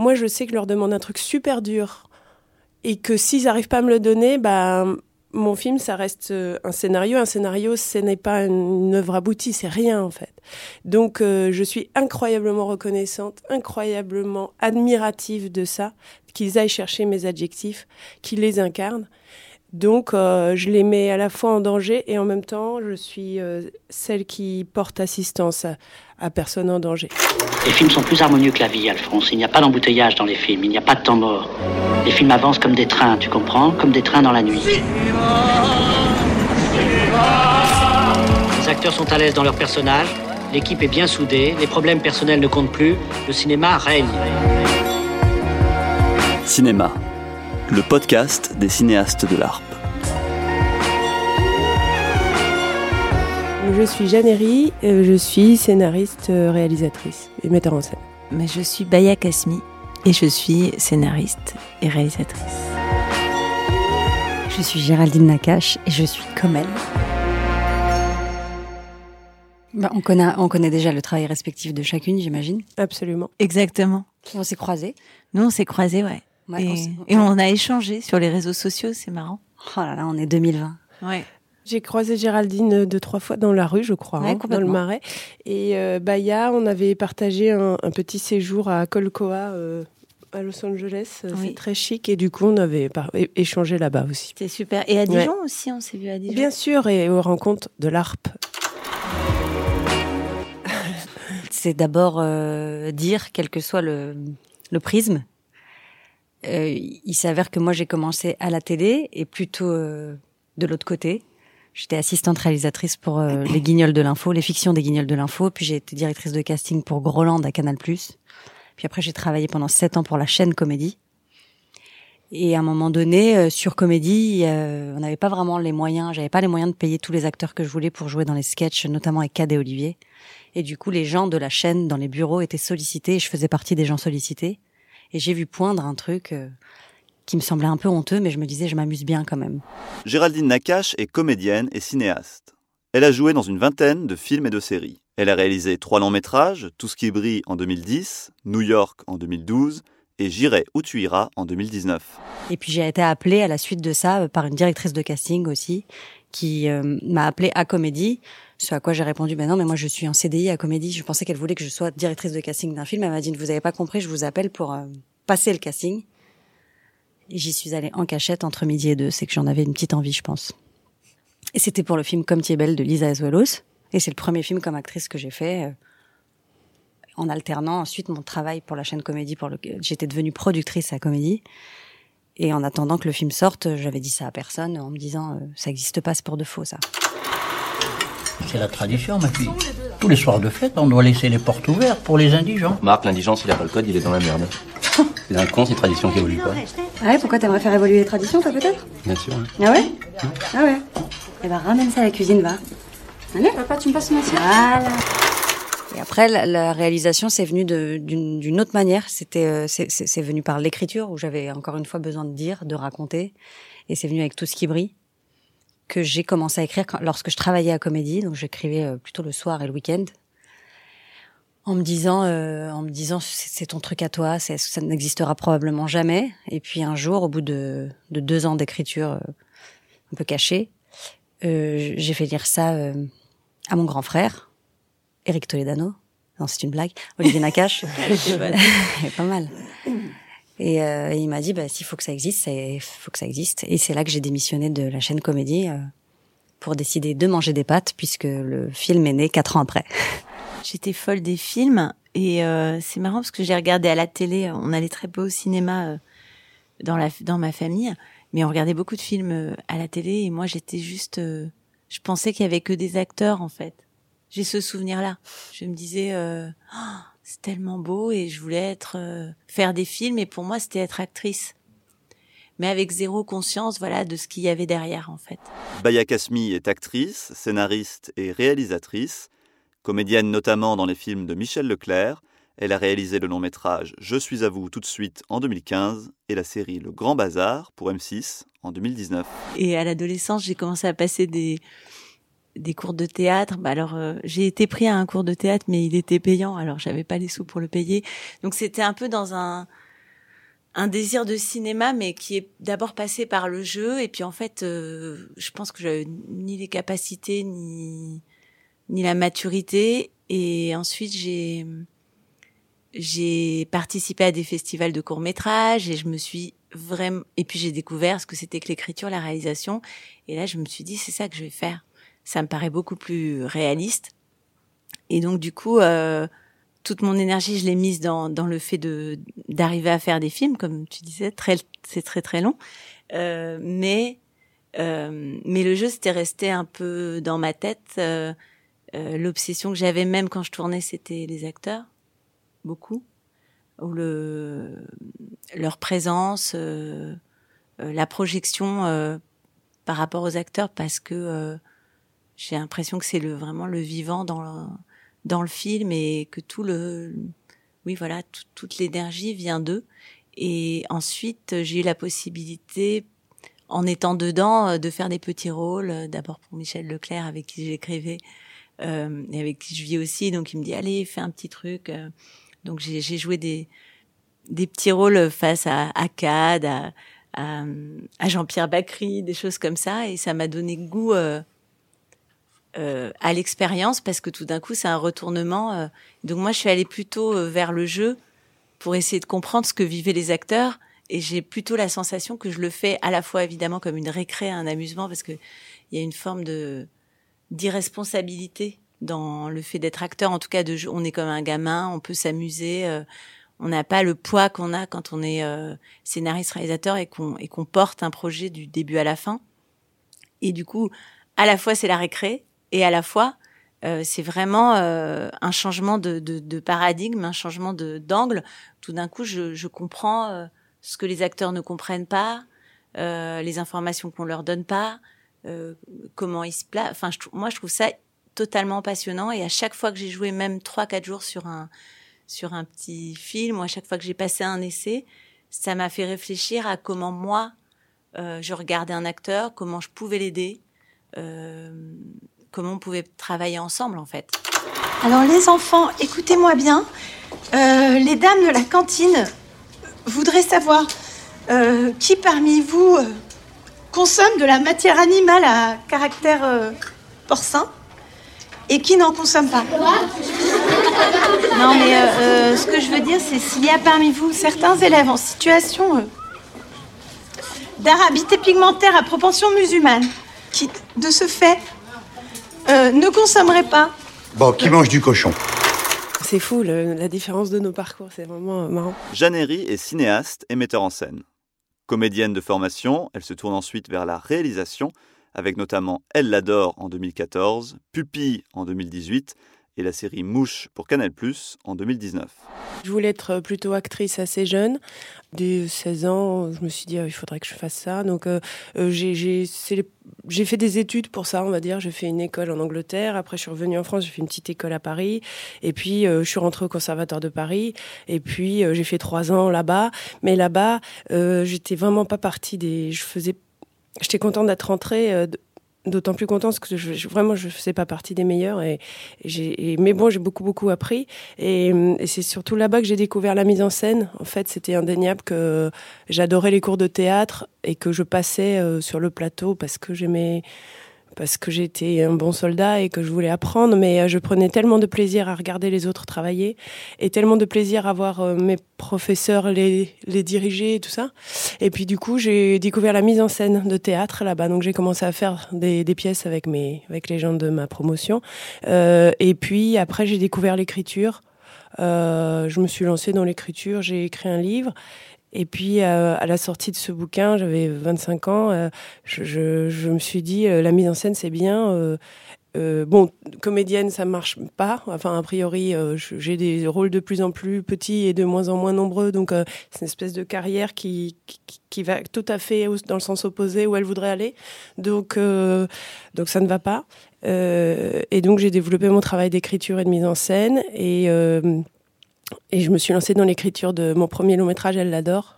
moi je sais que je leur demande un truc super dur et que s'ils n'arrivent pas à me le donner, bah mon film, ça reste euh, un scénario. Un scénario, ce n'est pas une œuvre aboutie, c'est rien en fait. Donc, euh, je suis incroyablement reconnaissante, incroyablement admirative de ça, qu'ils aillent chercher mes adjectifs, qu'ils les incarnent. Donc, euh, je les mets à la fois en danger et en même temps, je suis celle qui porte assistance à, personne en danger. Les films sont plus harmonieux que la vie, Alphonse. Il n'y a pas d'embouteillage dans les films, il n'y a pas de temps mort. Les films avancent comme des trains, tu comprends? Comme des trains dans la nuit. Les acteurs sont à l'aise dans leur personnage, l'équipe est bien soudée, les problèmes personnels ne comptent plus, le cinéma règne. Cinéma, le podcast des cinéastes de l'ARP. Je suis Jeanne je suis scénariste, euh, réalisatrice et metteur en scène. Mais je suis Baya Kasmi et je suis scénariste et réalisatrice. Je suis Géraldine Nakache et je suis comme elle. Bah, on, connaît, on connaît déjà le travail respectif de chacune, j'imagine. Absolument. Exactement. on s'est croisés. Nous, on s'est croisés, ouais. et, on, a échangé sur les réseaux sociaux, c'est marrant. Oh là là, on est 2020. Ouais. J'ai croisé Géraldine deux, trois fois dans la rue, je crois, hein, dans le Marais. Et euh, Baya, on avait partagé un, petit séjour à Colcoa, euh, à Los Angeles. C'est très chic. Et du coup, on avait échangé là-bas aussi. C'était super. Et à Dijon aussi, on s'est vu à Dijon. Bien sûr, et aux rencontres de l'ARP. C'est d'abord euh, dire, quel que soit le, le prisme. il s'avère que moi, j'ai commencé à la télé et plutôt de l'autre côté J'étais assistante réalisatrice pour euh, les Guignols de l'info, les fictions des Guignols de l'info. Puis j'ai été directrice de casting pour Groland à Canal+. Puis après j'ai travaillé pendant sept ans pour la chaîne Comédie. Et à un moment donné, euh, sur Comédie, euh, on n'avait pas vraiment les moyens. J'avais pas les moyens de payer tous les acteurs que je voulais pour jouer dans les sketchs, notamment avec Cad et Olivier. Et du coup, les gens de la chaîne dans les bureaux étaient sollicités. Et je faisais partie des gens sollicités. Et j'ai vu poindre un truc qui me semblait un peu honteux, mais je me disais, je m'amuse bien quand même. Géraldine Nakache est comédienne et cinéaste. Elle a joué dans une vingtaine de films et de séries. Elle a réalisé trois longs métrages, Tout ce qui brille en 2010, New York en 2012 et J'irai où tu iras en 2019. Et puis j'ai été appelée à la suite de ça par une directrice de casting aussi, qui euh, m'a appelée à Comédie, ce à quoi j'ai répondu, ben non, mais moi je suis en CDI à Comédie, je pensais qu'elle voulait que je sois directrice de casting d'un film, elle m'a dit, vous avez pas compris, je vous appelle pour euh, passer le casting. J'y suis allée en cachette entre midi et deux. C'est que j'en avais une petite envie, je pense. Et c'était pour le film Comme tu es belle de Lisa Azuelos. Et c'est le premier film comme actrice que j'ai fait euh, en alternant ensuite mon travail pour la chaîne Comédie. Pour lequel j'étais devenue productrice à Comédie. Et en attendant que le film sorte, j'avais dit ça à personne en me disant euh, ça n'existe pas, c'est pour de faux ça. C'est la tradition, ma fille. Tous les soirs de fête, on doit laisser les portes ouvertes pour les indigents. Marc, l'indigence, il a pas le code, il est dans la merde. C'est un con, ces traditions qui évoluent pas. Ah ouais, pourquoi t'aimerais faire évoluer les traditions, toi, peut-être? Bien sûr. Ah ouais? Ah ouais Eh ben, ramène ça à la cuisine, va. Allez, papa, tu me passes une assiette Voilà. Et après, la, réalisation, c'est venu d'une autre manière. C'était, euh, c'est venu par l'écriture, où j'avais encore une fois besoin de dire, de raconter. Et c'est venu avec tout ce qui brille que j'ai commencé à écrire lorsque je travaillais à Comédie. Donc, j'écrivais euh, plutôt le soir et le week-end en me disant, euh, en me disant, c'est ton truc à toi, ça n'existera probablement jamais. Et puis un jour, au bout de, de deux ans d'écriture euh, un peu cachée, euh, j'ai fait lire ça euh, à mon grand frère, Eric Toledano. Non, c'est une blague. Olivier Nakache. pas mal. Et, euh, il m'a dit, bah, s'il faut que ça existe, il faut que ça existe. Et c'est là que j'ai démissionné de la chaîne Comédie pour décider de manger des pâtes, puisque le film est né quatre ans après. J'étais folle des films et euh, c'est marrant parce que j'ai regardé à la télé. On allait très peu au cinéma euh, dans la dans ma famille, mais on regardait beaucoup de films euh, à la télé et moi j'étais juste, je pensais qu'il y avait que des acteurs en fait. J'ai ce souvenir-là. Je me disais, oh, c'est tellement beau et je voulais être faire des films et pour moi c'était être actrice mais avec zéro conscience voilà de ce qu'il y avait derrière en fait. Baya Kasmi est actrice, scénariste et réalisatrice. Comédienne notamment dans les films de Michel Leclerc, elle a réalisé le long métrage Je suis à vous tout de suite en 2015 et la série Le Grand Bazar pour M6 en 2019. Et à l'adolescence, j'ai commencé à passer des, des cours de théâtre. Bah alors, euh, j'ai été pris à un cours de théâtre, mais il était payant, alors j'avais pas les sous pour le payer. Donc c'était un peu dans un un désir de cinéma, mais qui est d'abord passé par le jeu. Et puis en fait, euh, je pense que j'avais ni les capacités ni ni la maturité. Et ensuite, j'ai j'ai participé à des festivals de courts métrages et je me suis vraiment et puis j'ai découvert ce que c'était que l'écriture, la réalisation. Et là, je me suis dit c'est ça que je vais faire. Ça me paraît beaucoup plus réaliste. Et donc du coup. Euh, toute mon énergie, je l'ai mise dans, dans le fait de d'arriver à faire des films, comme tu disais, très c'est très très long. Euh, mais euh, mais le jeu c'était resté un peu dans ma tête. Euh, euh, L'obsession que j'avais même quand je tournais, c'était les acteurs, beaucoup, ou le leur présence, euh, euh, la projection par rapport aux acteurs, parce que j'ai l'impression que c'est le vraiment le vivant dans dans le film et que tout le, oui voilà, toute l'énergie vient d'eux. Et ensuite, j'ai eu la possibilité, en étant dedans, euh, de faire des petits rôles. Euh, d'abord pour Michel Leclerc, avec qui j'écrivais, euh, et avec qui je vis aussi. Donc il me dit allez, fais un petit truc. Donc j'ai joué des petits rôles face à Akkad, à, Jean-Pierre Bacry, des choses comme ça, et ça m'a donné goût euh, euh, à l'expérience parce que tout d'un coup c'est un retournement. Euh. donc moi je suis allée plutôt euh, vers le jeu pour essayer de comprendre ce que vivaient les acteurs et j'ai plutôt la sensation que je le fais à la fois évidemment comme une récré, un amusement parce que il y a une forme de d'irresponsabilité dans le fait d'être acteur. En tout cas, de on est comme un gamin, on peut s'amuser. on n'a pas le poids qu'on a quand on est scénariste, réalisateur et qu'on et qu'on porte un projet du début à la fin. Et du coup, à la fois c'est la récré et à la fois euh, c'est vraiment euh, un changement de, de, de, paradigme, un changement de d'angle. Tout d'un coup, je, je comprends euh, ce que les acteurs ne comprennent pas, euh, les informations qu'on leur donne pas, euh, comment ils se placent. Enfin, je, moi, je trouve ça totalement passionnant. Et à chaque fois que j'ai joué, même trois, quatre jours sur un sur un petit film, ou à chaque fois que j'ai passé un essai, ça m'a fait réfléchir à comment moi je regardais un acteur, comment je pouvais l'aider. Euh, comment on pouvait travailler ensemble en fait. Alors les enfants, écoutez-moi bien. Euh, les dames de la cantine voudraient savoir euh, qui parmi vous euh, consomme de la matière animale à caractère euh, porcin et qui n'en consomme pas. Non mais euh, euh, ce que je veux dire c'est s'il y a parmi vous certains élèves en situation d'arabité pigmentaire à propension musulmane qui de ce fait euh, ne consommerait pas. Bon, qui mange du cochon C'est fou le, la différence de nos parcours, c'est vraiment marrant. Jeanne Herry est cinéaste et metteur en scène. Comédienne de formation, elle se tourne ensuite vers la réalisation, avec notamment Elle l'adore en 2014, Pupille en 2018 la série Mouche pour Canal en 2019. Je voulais être plutôt actrice assez jeune. Dès 16 ans, je me suis dit, oh, il faudrait que je fasse ça. Donc, euh, euh j'ai fait des études pour ça, on va dire. J'ai fait une école en Angleterre. Après, je suis revenue en France, j'ai fait une petite école à Paris. Et puis, euh, je suis rentrée au Conservatoire de Paris. Et puis, euh, j'ai fait trois ans là-bas. Mais là-bas, euh, j'étais vraiment pas partie des. Je faisais. J'étais contente d'être rentrée. D'autant plus contente parce que je, je, vraiment je faisais pas partie des meilleurs et, mais bon j'ai beaucoup beaucoup appris. Et, et c'est surtout là-bas que j'ai découvert la mise en scène. En fait c'était indéniable que j'adorais les cours de théâtre et que je passais euh, sur le plateau parce que j'aimais parce que j'étais un bon soldat et que je voulais apprendre, mais euh, je prenais tellement de plaisir à regarder les autres travailler et tellement de plaisir à voir euh, mes professeurs les, les diriger et tout ça. Et puis du coup, j'ai découvert la mise en scène de théâtre là-bas, donc j'ai commencé à faire des, des, pièces avec mes avec les gens de ma promotion. Euh, et puis après, j'ai découvert l'écriture. Je me suis lancée dans l'écriture, j'ai écrit un livre et puis, euh, à la sortie de ce bouquin, j'avais 25 ans, euh, je, me suis dit, euh, la mise en scène, c'est bien. Bon, comédienne, ça marche pas. Enfin, a priori, j'ai des rôles de plus en plus petits et de moins en moins nombreux. Donc, c'est une espèce de carrière qui, qui, qui, va tout à fait dans le sens opposé où elle voudrait aller. Donc, donc ça ne va pas. et donc, j'ai développé mon travail d'écriture et de mise en scène. Et et je me suis lancée dans l'écriture de mon premier long métrage, Elle l'adore.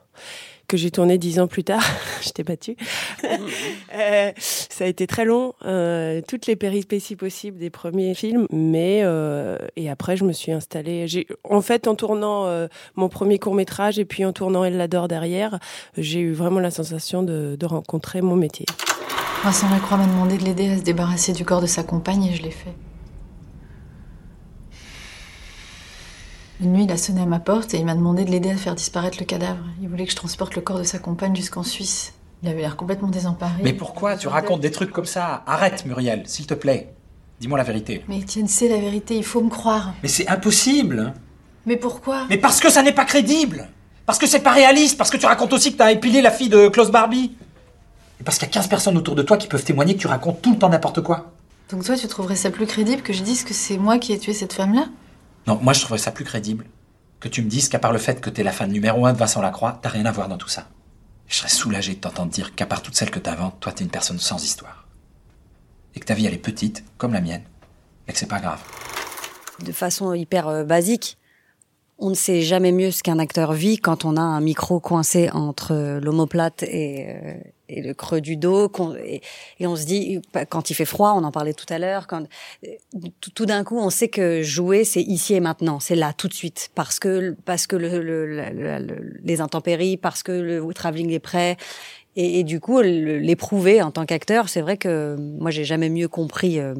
que j'ai tourné dix ans plus tard. je t'ai battu. euh, ça a été très long, euh, toutes les péripéties possibles des premiers films, mais euh, et après je me suis installée. J'ai, en fait, en tournant euh, mon premier court métrage et puis en tournant Elle l'adore derrière, j'ai eu vraiment la sensation de, de rencontrer mon métier. Vincent Lacroix m'a demandé de l'aider à se débarrasser du corps de sa compagne et je l'ai fait. Une nuit, il a sonné à ma porte et il m'a demandé de l'aider à faire disparaître le cadavre. Il voulait que je transporte le corps de sa compagne jusqu'en Suisse. Il avait l'air complètement désemparé. Mais pourquoi tu racontes des trucs comme ça? Arrête, Muriel, s'il te plaît. Dis-moi la vérité. Mais Étienne, c'est la vérité, il faut me croire. Mais c'est impossible. Mais pourquoi? Mais parce que ça n'est pas crédible. Parce que c'est pas réaliste. Parce que tu racontes aussi que t'as épilé la fille de Klaus Barbie. Et parce qu'il y a 15 personnes autour de toi qui peuvent témoigner que tu racontes tout le temps n'importe quoi. Donc toi, tu trouverais ça plus crédible que je dise que c'est moi qui ai tué cette femme-là? Non, moi je trouverais ça plus crédible que tu me dises qu'à part le fait que t'es la fan numéro un de Vincent Lacroix, t'as rien à voir dans tout ça. Je serais soulagé de t'entendre dire qu'à part toutes celles que t'inventes, toi t'es une personne sans histoire. Et que ta vie elle est petite, comme la mienne, et que c'est pas grave. De façon hyper euh, basique, on ne sait jamais mieux ce qu'un acteur vit quand on a un micro coincé entre l'omoplate et, euh, et le creux du dos. Et, et on se dit, quand il fait froid, on en parlait tout à l'heure, quand tout, d'un coup, on sait que jouer, c'est ici et maintenant, c'est là, tout de suite, parce que parce que le, le- le- les intempéries, parce que le travelling est prêt. Et, et du coup, l'éprouver en tant qu'acteur, c'est vrai que moi, j'ai jamais mieux compris. euh,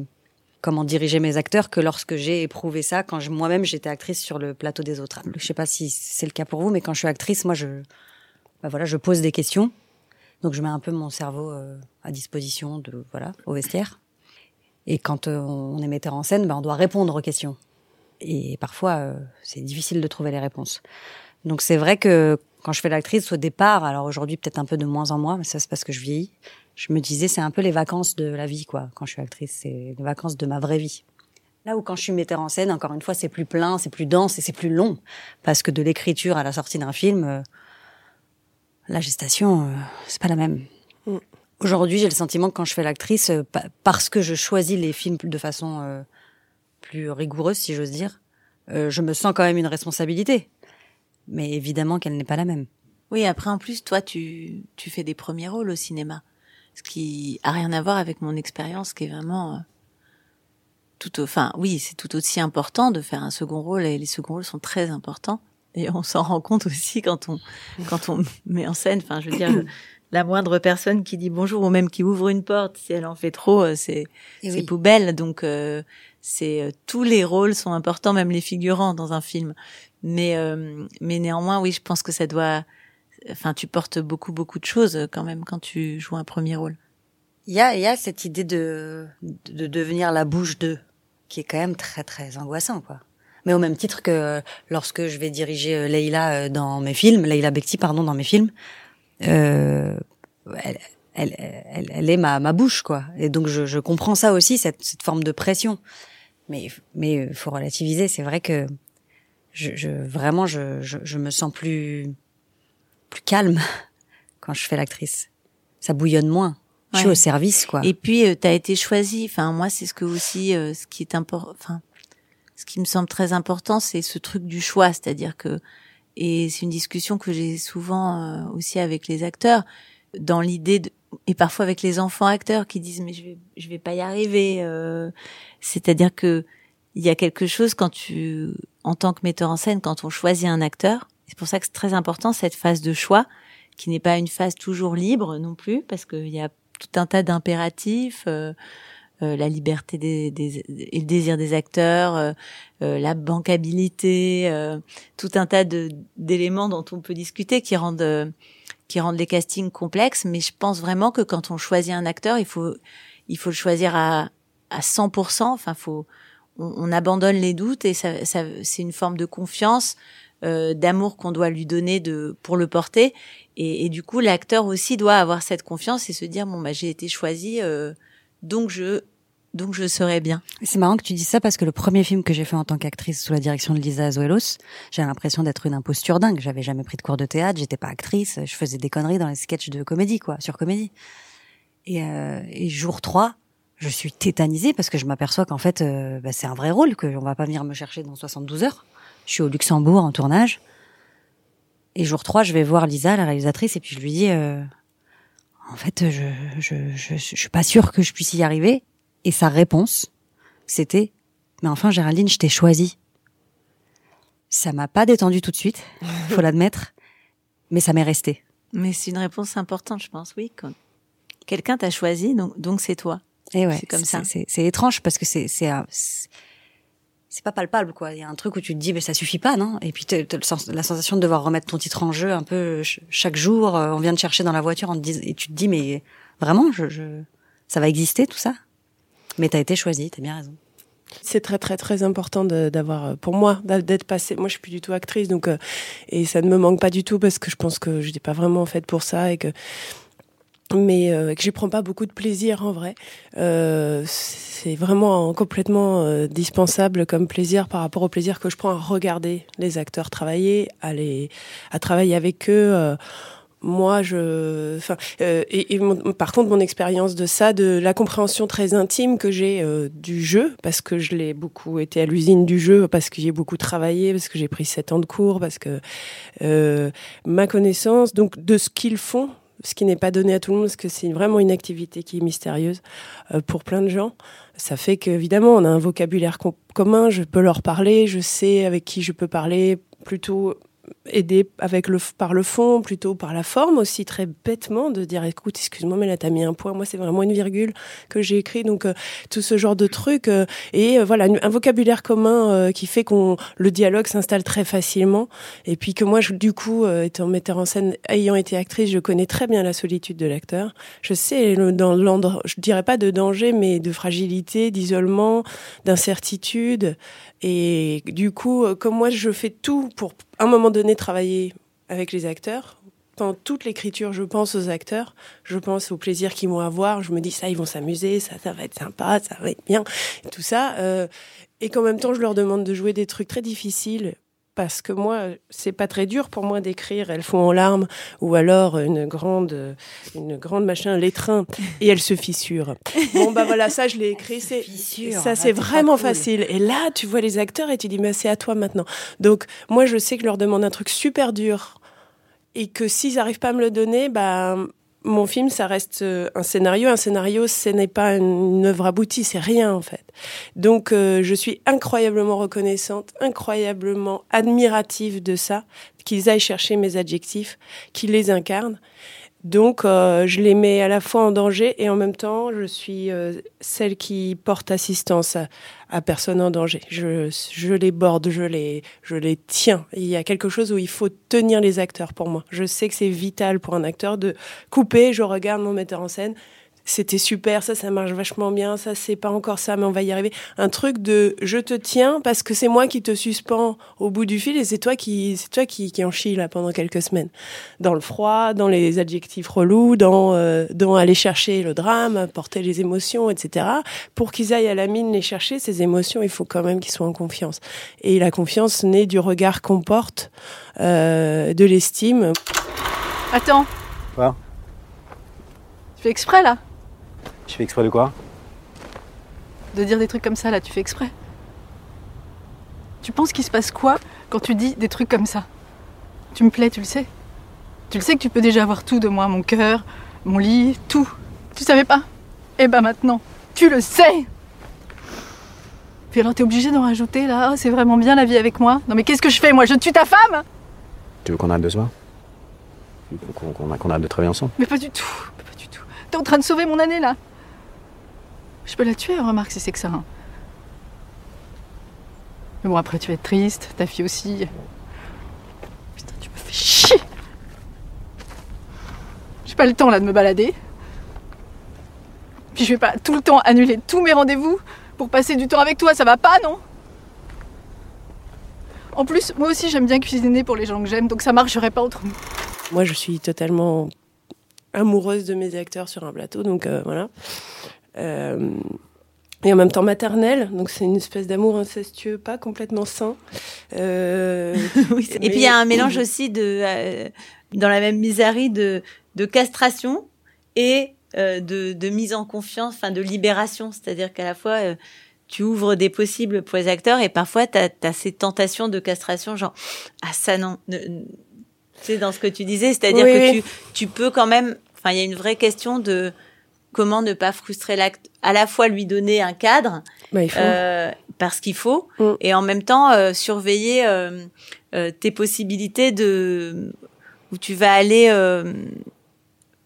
comment diriger mes acteurs que lorsque j'ai éprouvé ça quand moi-même j'étais actrice sur le plateau des autres. Je sais pas si c'est le cas pour vous, mais quand je suis actrice, moi je, bah voilà, je pose des questions, donc je mets un peu mon cerveau euh, à disposition de voilà au vestiaire. Et quand euh, on est metteur en scène, bah, on doit répondre aux questions. Et parfois euh, c'est difficile de trouver les réponses. Donc c'est vrai que quand je fais l'actrice au départ, alors aujourd'hui peut-être un peu de moins en moins, mais ça c'est parce que je vieillis. Je me disais c'est un peu les vacances de la vie quoi. Quand je suis actrice, c'est les vacances de ma vraie vie. Là où quand je suis metteur en scène, encore une fois, c'est plus plein, c'est plus dense et c'est plus long parce que de l'écriture à la sortie d'un film, euh, la gestation, euh, c'est pas la même. Mm. Aujourd'hui, j'ai le sentiment que quand je fais l'actrice, euh, pa- parce que je choisis les films de façon euh, plus rigoureuse, si j'ose dire, euh, je me sens quand même une responsabilité. Mais évidemment qu'elle n'est pas la même. Oui, après en plus, toi, tu, tu fais des premiers rôles au cinéma, ce qui a rien à voir avec mon expérience, qui est vraiment euh, tout. au- Enfin, oui, c'est tout aussi important de faire un second rôle, et les seconds rôles sont très importants. Et on s'en rend compte aussi quand on quand on met en scène. Enfin, je veux dire, la moindre personne qui dit bonjour ou même qui ouvre une porte, si elle en fait trop, euh, c'est c'est oui. poubelle. Donc, euh, c'est euh, tous les rôles sont importants, même les figurants dans un film. Mais euh, mais néanmoins, oui, je pense que ça doit. Enfin, tu portes beaucoup beaucoup de choses euh, quand même quand tu joues un premier rôle. Il y a, il y a cette idée de, de devenir la bouche d'eux, qui est quand même très très angoissant, quoi. Mais au même titre que lorsque je vais diriger euh, Leïla euh, dans mes films, Leïla Bekti, pardon, dans mes films, euh, elle, elle, elle, elle est ma, ma bouche, quoi. Et donc je, je comprends ça aussi, cette, cette forme de pression. Mais mais euh, faut relativiser. C'est vrai que je, je vraiment je, je, je me sens plus plus calme quand je fais l'actrice. Ça bouillonne moins. Je suis Ouais. au service, quoi. Et puis, tu as été choisi. Enfin, moi, c'est ce que aussi, euh, ce qui est important. Enfin, ce qui me semble très important, c'est ce truc du choix, c'est-à-dire que, et c'est une discussion que j'ai souvent euh, aussi avec les acteurs, dans l'idée de, et parfois avec les enfants acteurs qui disent mais je vais, je vais pas y arriver. euh, c'est-à-dire que il y a quelque chose quand tu, en tant que metteur en scène, quand on choisit un acteur, c'est pour ça que c'est très important cette phase de choix, qui n'est pas une phase toujours libre non plus, parce qu'il y a tout un tas d'impératifs, euh, la liberté des, des- et le désir des acteurs, euh, euh, la bancabilité, euh, tout un tas d'éléments dont on peut discuter qui rendent euh, qui rendent les castings complexes. Mais je pense vraiment que quand on choisit un acteur, il faut il faut le choisir à à 100%. Enfin, faut on, on abandonne les doutes et ça, ça c'est une forme de confiance, euh, d'amour qu'on doit lui donner de pour le porter. Et, et du coup, l'acteur aussi doit avoir cette confiance et se dire bon bah j'ai été choisi, euh, donc je donc je serai bien. C'est marrant que tu dis ça parce que le premier film que j'ai fait en tant qu'actrice sous la direction de Lisa Azuelos, j'ai l'impression d'être une imposture dingue. J'avais jamais pris de cours de théâtre, j'étais pas actrice, je faisais des conneries dans les sketchs de comédie, quoi, sur comédie. Et, euh, et jour 3, je suis tétanisée parce que je m'aperçois qu'en fait, euh, bah, c'est un vrai rôle, que on va pas venir me chercher dans 72 heures. Je suis au Luxembourg en tournage. Et jour 3, je vais voir Lisa, la réalisatrice, et puis je lui dis, euh, en fait, je, je, je, je suis pas sûre que je puisse y arriver. Et sa réponse, c'était, mais enfin, Géraldine, je t'ai choisi. Ça m'a pas détendu tout de suite, faut l'admettre, mais ça m'est resté. Mais c'est une réponse importante, je pense, oui. Quand quelqu'un t'a choisi, donc donc c'est toi. Et ouais, c'est comme ça. C'est étrange parce que c'est c'est un- c'est c'est pas palpable quoi. Il y a un truc où tu te dis mais ça suffit pas non? Et puis le sens- la sensation de devoir remettre ton titre en jeu un peu ch- chaque jour. euh, On vient te chercher dans la voiture on te dit, et tu te dis mais vraiment je, je ça va exister tout ça? Mais t'as été choisi, t'as bien raison. C'est très très très important d'avoir, euh, pour moi, d'être passé. Moi, je suis plus du tout actrice, donc euh, et ça ne me manque pas du tout parce que je pense que je n'étais pas vraiment faite pour ça et que mais euh, que j'y prends pas beaucoup de plaisir en vrai. Euh, c'est vraiment complètement dispensable comme plaisir par rapport au plaisir que je prends à regarder les acteurs travailler, à à travailler avec eux. Moi, je, enfin, euh, et, par contre, mon expérience de ça, de la compréhension très intime que j'ai euh, du jeu, parce que je l'ai beaucoup été à l'usine du jeu, parce que j'ai beaucoup travaillé, parce que j'ai pris sept ans de cours, parce que euh, ma connaissance, donc de ce qu'ils font, ce qui n'est pas donné à tout le monde, parce que c'est vraiment une activité qui est mystérieuse pour plein de gens. Ça fait qu'évidemment, on a un vocabulaire com- commun, je peux leur parler, je sais avec qui je peux parler plutôt aider avec le par le fond plutôt par la forme aussi très bêtement de dire écoute excuse-moi mais là t'as mis un point. Moi c'est vraiment une virgule que j'ai écrit donc euh, tout ce genre de trucs euh, et euh, voilà un vocabulaire commun qui fait qu'on le dialogue s'installe très facilement. Et puis que moi je, du coup étant metteur en scène ayant été actrice je connais très bien la solitude de l'acteur. Je sais dans l'endroit je dirais pas de danger mais de fragilité d'isolement d'incertitude. Et du coup, comme moi, je fais tout pour, un moment donné, travailler avec les acteurs. Pendant toute l'écriture, je pense aux acteurs, je pense au plaisir qu'ils vont avoir. Je me dis ça, ils vont s'amuser, ça, ça va être sympa, ça va être bien, tout ça. euh, et qu'en même temps, je leur demande de jouer des trucs très difficiles parce que moi, c'est pas très dur pour moi d'écrire. Elles font en larmes ou alors une grande, une grande machin, l'étreint et elle se fissure. Bon bah voilà, ça je l'ai écrit. C'est ça, ah, c'est c'est vraiment facile. Et là, tu vois les acteurs et tu dis mais c'est à toi maintenant. Donc moi, je sais que je leur demande un truc super dur et que s'ils arrivent pas à me le donner, bah mon film, ça reste euh, un scénario. Un scénario, ce n'est pas une œuvre aboutie, c'est rien en fait. Donc, euh, je suis incroyablement reconnaissante, incroyablement admirative de ça, qu'ils aillent chercher mes adjectifs, qu'ils les incarnent. Donc, euh, je les mets à la fois en danger et en même temps, je suis euh, celle qui porte assistance à, à personne en danger. Je, je les borde, je les, je les tiens. Il y a quelque chose où il faut tenir les acteurs pour moi. Je sais que c'est vital pour un acteur de couper. Je regarde mon metteur en scène. C'était super, ça, ça marche vachement bien, ça, c'est pas encore ça, mais on va y arriver. Un truc de je te tiens parce que c'est moi qui te suspends au bout du fil et c'est toi qui, c'est toi qui, qui en chie là pendant quelques semaines. Dans le froid, dans les adjectifs relous, dans, euh, dans aller chercher le drame, porter les émotions, etc. Pour qu'ils aillent à la mine les chercher, ces émotions, il faut quand même qu'ils soient en confiance. Et la confiance naît du regard qu'on porte, euh, de l'estime. Attends. Quoi? Tu fais exprès là? Je fais exprès de quoi? De dire des trucs comme ça là, tu fais exprès. Tu penses qu'il se passe quoi quand tu dis des trucs comme ça? Tu me plais, tu le sais. Tu le sais que tu peux déjà avoir tout de moi, mon cœur, mon lit, tout. Tu savais pas? Eh ben maintenant, tu le sais Puis alors t'es obligé d'en rajouter là, Oh, c'est vraiment bien la vie avec moi. Non mais qu'est-ce que je fais moi? Je tue ta femme Tu veux qu'on arrête de se voir? Qu'on qu'on- qu'on arrête de travailler ensemble? Mais pas du tout, pas du tout. T'es en train de sauver mon année là. Je peux la tuer, remarque, si c'est que ça. Mais bon, après tu vas être triste, ta fille aussi. Putain, tu me fais chier. J'ai pas le temps là de me balader. Puis je vais pas tout le temps annuler tous mes rendez-vous pour passer du temps avec toi, ça va pas, non? En plus, moi aussi j'aime bien cuisiner pour les gens que j'aime, donc ça marcherait pas autrement. Moi, je suis totalement amoureuse de mes acteurs sur un plateau, donc euh, voilà. Euh, et en même temps maternelle, donc c'est une espèce d'amour incestueux, pas complètement sain. Euh, Oui, et puis il y a un mélange aussi de euh, dans la même misérie de de castration et euh, de, de mise en confiance, enfin de libération, c'est-à-dire qu'à la fois euh, tu ouvres des possibles pour les acteurs et parfois tu as, ces tentations de castration genre ah ça non ne- C'est dans ce que tu disais, c'est-à-dire Oui, que oui. tu, tu peux quand même, enfin, il y a une vraie question de comment ne pas frustrer l'acte, à la fois lui donner un cadre, Bah, il faut. euh, parce qu'il faut, Mm. et en même temps euh, surveiller euh, tes possibilités de où tu vas aller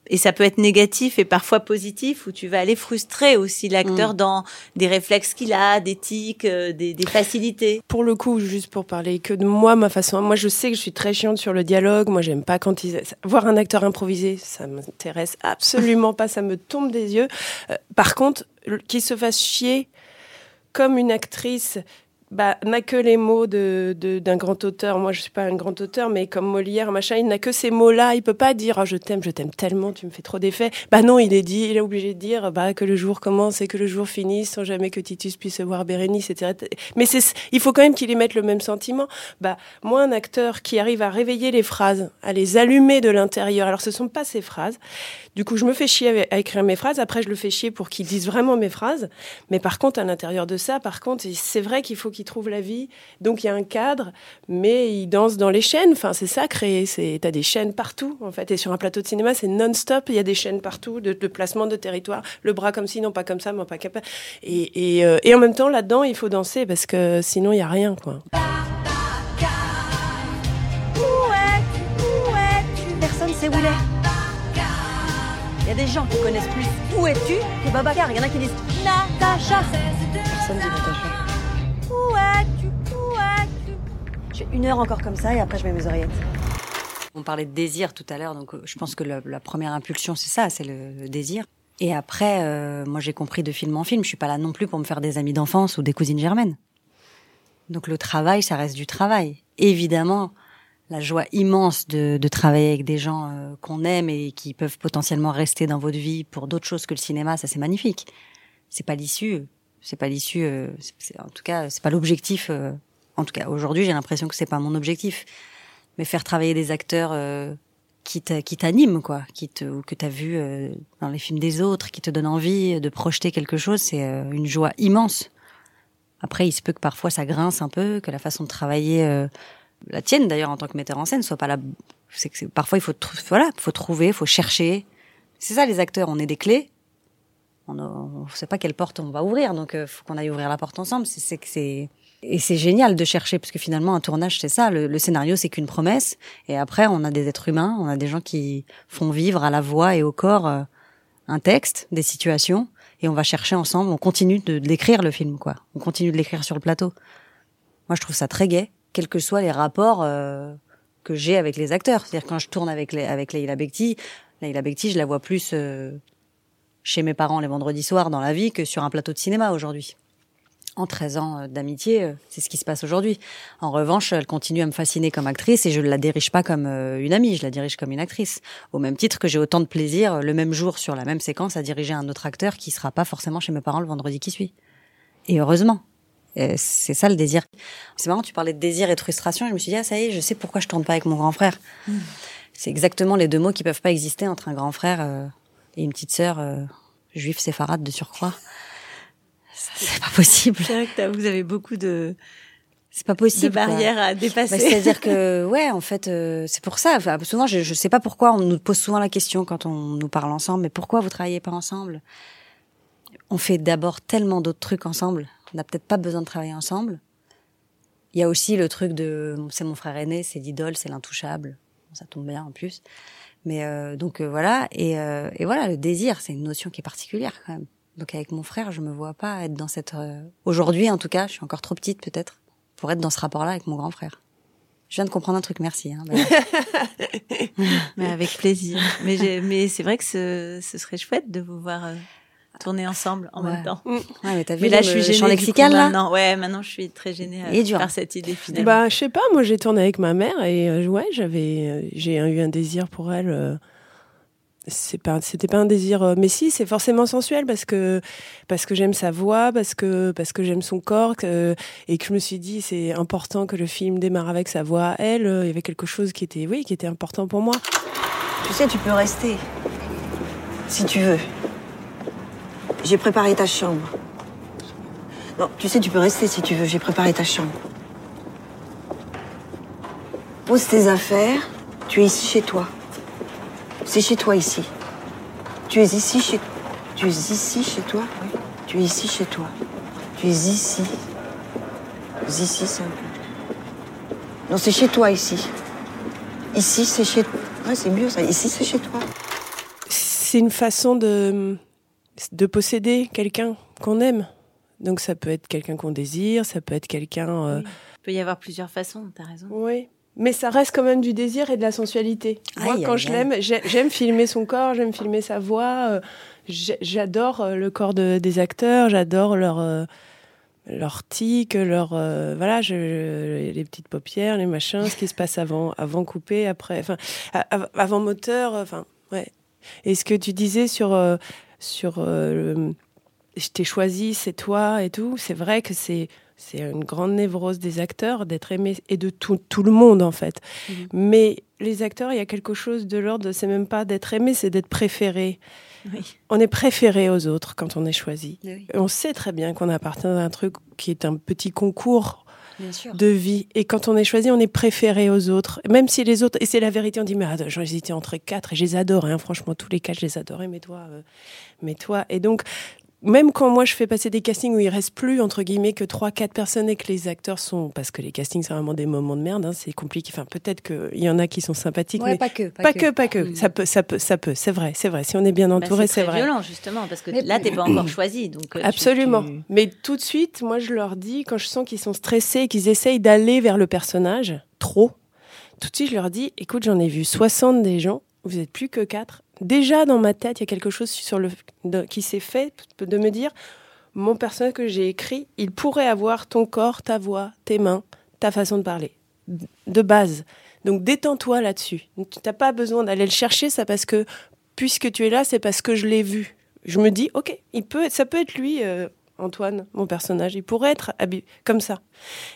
et ça peut être négatif et parfois positif où tu vas aller frustrer aussi l'acteur dans des réflexes qu'il a, des tics, euh, des, des facilités. Pour le coup, juste pour parler que de moi, ma façon, moi je sais que je suis très chiante sur le dialogue. Moi, j'aime pas quand ils voir un acteur improviser, ça m'intéresse absolument pas, ça me tombe des yeux. Euh, par contre, qu'il se fasse chier comme une actrice. Bah, n'a que les mots de de- d'un grand auteur. Moi, je suis pas un grand auteur, mais comme Molière, machin, il n'a que ces mots-là. Il peut pas dire oh, je t'aime, je t'aime tellement, tu me fais trop d'effets. Bah non, il est dit, il est obligé de dire bah que le jour commence et que le jour finisse sans jamais que Titus puisse voir Bérénice, etc. Mais c'est, il faut quand même qu'il émette le même sentiment. Bah moi, un acteur qui arrive à réveiller les phrases, à les allumer de l'intérieur. Alors ce sont pas ces phrases. Du coup, je me fais chier à écrire mes phrases. Après, je le fais chier pour qu'il dise vraiment mes phrases. Mais par contre, à l'intérieur de ça, par contre, c'est vrai qu'il faut qu'il trouve la vie. Donc, il y a un cadre, mais il danse dans les chaînes. Enfin, c'est ça, créer. T'as des chaînes partout, en fait. Et sur un plateau de cinéma, c'est non-stop. Il y a des chaînes partout, de, de placement de territoire. Le bras comme ci, non pas comme ça, mais pas capable. Et, et, euh, et en même temps, là-dedans, il faut danser parce que sinon, il y a rien, quoi. Des gens qui connaissent plus Où es-tu que Babacar. Il y en a qui disent Natacha. Personne dit Natacha. Où es-tu? Où es-tu? J'ai une heure encore comme ça et après je mets mes oreillettes. On parlait de désir tout à l'heure, donc euh, je pense que la, première impulsion c'est ça, c'est le, le désir. Et après, euh, moi j'ai compris de film en film, je suis pas là non plus pour me faire des amis d'enfance ou des cousines germaines. Donc le travail, ça reste du travail. Évidemment, la joie immense de, de travailler avec des gens euh, qu'on aime et qui peuvent potentiellement rester dans votre vie pour d'autres choses que le cinéma, ça c'est magnifique. C'est pas l'issue, c'est pas l'issue. euh, en tout cas, c'est pas l'objectif. euh, en tout cas, aujourd'hui, j'ai l'impression que c'est pas mon objectif. Mais faire travailler des acteurs euh, qui t'a- qui t'animent, quoi, qui te ou que t'as vu euh, dans les films des autres, qui te donnent envie de projeter quelque chose, c'est euh, une joie immense. Après, il se peut que parfois ça grince un peu, que la façon de travailler, la tienne d'ailleurs en tant que metteur en scène, soit pas la. C'est que parfois il faut voilà, faut trouver, faut chercher. C'est ça les acteurs, on est des clés. On ne sait pas quelle porte on va ouvrir, donc euh, faut qu'on aille ouvrir la porte ensemble. C'est que c'est et c'est génial de chercher parce que finalement un tournage c'est ça. Le, le scénario c'est qu'une promesse et après on a des êtres humains, on a des gens qui font vivre à la voix et au corps euh, un texte, des situations et on va chercher ensemble. On continue de, de l'écrire le film quoi. On continue de l'écrire sur le plateau. Moi je trouve ça très gai, quels que soient les rapports euh, que j'ai avec les acteurs. C'est-à-dire quand je tourne avec les, avec Leïla Bekti, je la vois plus euh, chez mes parents les vendredis soirs dans la vie que sur un plateau de cinéma aujourd'hui. En 13 ans euh, d'amitié, c'est ce qui se passe aujourd'hui. En revanche, elle continue à me fasciner comme actrice et je ne la dirige pas comme une amie, je la dirige comme une actrice. Au même titre que j'ai autant de plaisir le même jour sur la même séquence à diriger un autre acteur qui sera pas forcément chez mes parents le vendredi qui suit. Et heureusement. Euh, C'est ça le désir. C'est marrant, tu parlais de désir et de frustration. Je me suis dit, ah, ça y est, je sais pourquoi je tourne pas avec mon grand frère. C'est exactement les deux mots qui peuvent pas exister entre un grand frère euh, et une petite sœur euh, juive séfarade de surcroît. C'est pas possible. C'est vrai que vous avez beaucoup de, C'est pas possible. de barrières quoi. à dépasser. Bah, C'est-à-dire que, ouais, en fait, euh, c'est pour ça. Enfin, souvent, je, je sais pas pourquoi on nous pose souvent la question quand on nous parle ensemble. Mais pourquoi vous travaillez pas ensemble? On fait d'abord tellement d'autres trucs ensemble. On n'a peut-être pas besoin de travailler ensemble. Il y a aussi le truc de, c'est mon frère aîné, c'est l'idole, c'est l'intouchable. Ça tombe bien en plus. Mais euh, donc euh, voilà. Et, euh, et voilà, le désir, c'est une notion qui est particulière quand même. Donc avec mon frère, je me vois pas être dans cette. euh, Aujourd'hui, en tout cas, je suis encore trop petite peut-être pour être dans ce rapport-là avec mon grand frère. Je viens de comprendre un truc, merci. Hein, mais avec plaisir. Mais, mais c'est vrai que ce, ce serait chouette de vous voir euh, tourner ensemble en Ouais. même temps. Ouais, mais t'as vu Mais là, je suis gênée. champ du lexical, coup, là maintenant. Ouais, maintenant, je suis très gênée à, dur. par cette idée finalement. Bah, je sais pas, moi j'ai tourné avec ma mère et euh, ouais, j'avais euh, j'ai eu un désir pour elle. euh, c'est pas c'était pas un désir euh, mais si c'est forcément sensuel parce que parce que j'aime sa voix parce que parce que j'aime son corps que- et que je me suis dit c'est important que le film démarre avec sa voix elle euh, il y avait quelque chose qui était oui qui était important pour moi Tu sais, tu peux rester. Si tu veux. J'ai préparé ta chambre. Non, tu sais, tu peux rester si tu veux. J'ai préparé ta chambre. Pose tes affaires Tu es ici chez toi. C'est chez toi ici. Tu es ici chez Tu es ici chez toi? Oui. Tu es ici chez toi. Tu es ici. Ici, c'est un peu. Non, c'est chez toi ici. Ici, c'est chez. Ouais, c'est mieux ça. Ici, c'est chez toi. C'est une façon de, de posséder quelqu'un qu'on aime. Donc ça peut être quelqu'un qu'on désire, ça peut être quelqu'un. euh, Il peut y avoir plusieurs façons, t'as raison. Oui. Mais ça reste quand même du désir et de la sensualité. Moi, quand aïe, je l'aime, j'ai- j'aime filmer son corps, j'aime filmer sa voix. euh, J'adore euh, le corps de- des acteurs, j'adore leur leur tic, leur euh, voilà, je, les petites paupières, les machins, ce qui se passe avant avant couper, après, enfin avant moteur, enfin ouais. Et ce que tu disais sur euh, sur euh, le- je t'ai choisi, c'est toi et tout. C'est vrai que c'est c'est une grande névrose des acteurs d'être aimé et de tout, tout le monde en fait. Mais les acteurs, il y a quelque chose de l'ordre, c'est même pas d'être aimé, c'est d'être préféré. On est préféré aux autres quand on est choisi. Oui. On sait très bien qu'on appartient à un truc qui est un petit concours. De vie. Et quand on est choisi, on est préféré aux autres. Même si les autres, et c'est la vérité, on dit, mais hésité entre quatre et je les adore, hein. franchement, tous les quatre, je les adorais, mais toi, mais toi. Et donc, même quand moi je fais passer des castings où il reste plus entre guillemets que trois quatre personnes et que les acteurs sont parce que les castings c'est vraiment des moments de merde hein, c'est compliqué enfin peut-être qu'il y en a qui sont sympathiques Ouais, mais pas que, pas pas que. que pas que Mm. ça peut ça peut ça peut c'est vrai c'est vrai si on est bien Bah, entouré c'est c'est vrai violent justement parce que Mais- là t'es pas encore choisi donc euh, tu- Absolument. tu- Mais tout de suite, moi, je leur dis, quand je sens qu'ils sont stressés et qu'ils essayent d'aller vers le personnage, trop, tout de suite, je leur dis, écoute, j'en ai vu 60 des gens, vous êtes plus que 4. Déjà, dans ma tête, il y a quelque chose sur le, qui s'est fait de me dire, mon personnage que j'ai écrit, il pourrait avoir ton corps, ta voix, tes mains, ta façon de parler, de base. Donc, détends-toi là-dessus. Tu n'as pas besoin d'aller le chercher, ça parce que, puisque tu es là, c'est parce que je l'ai vu. Je me dis, ok, il peut, ça peut être lui, euh, Antoine, mon personnage. Il pourrait être comme ça.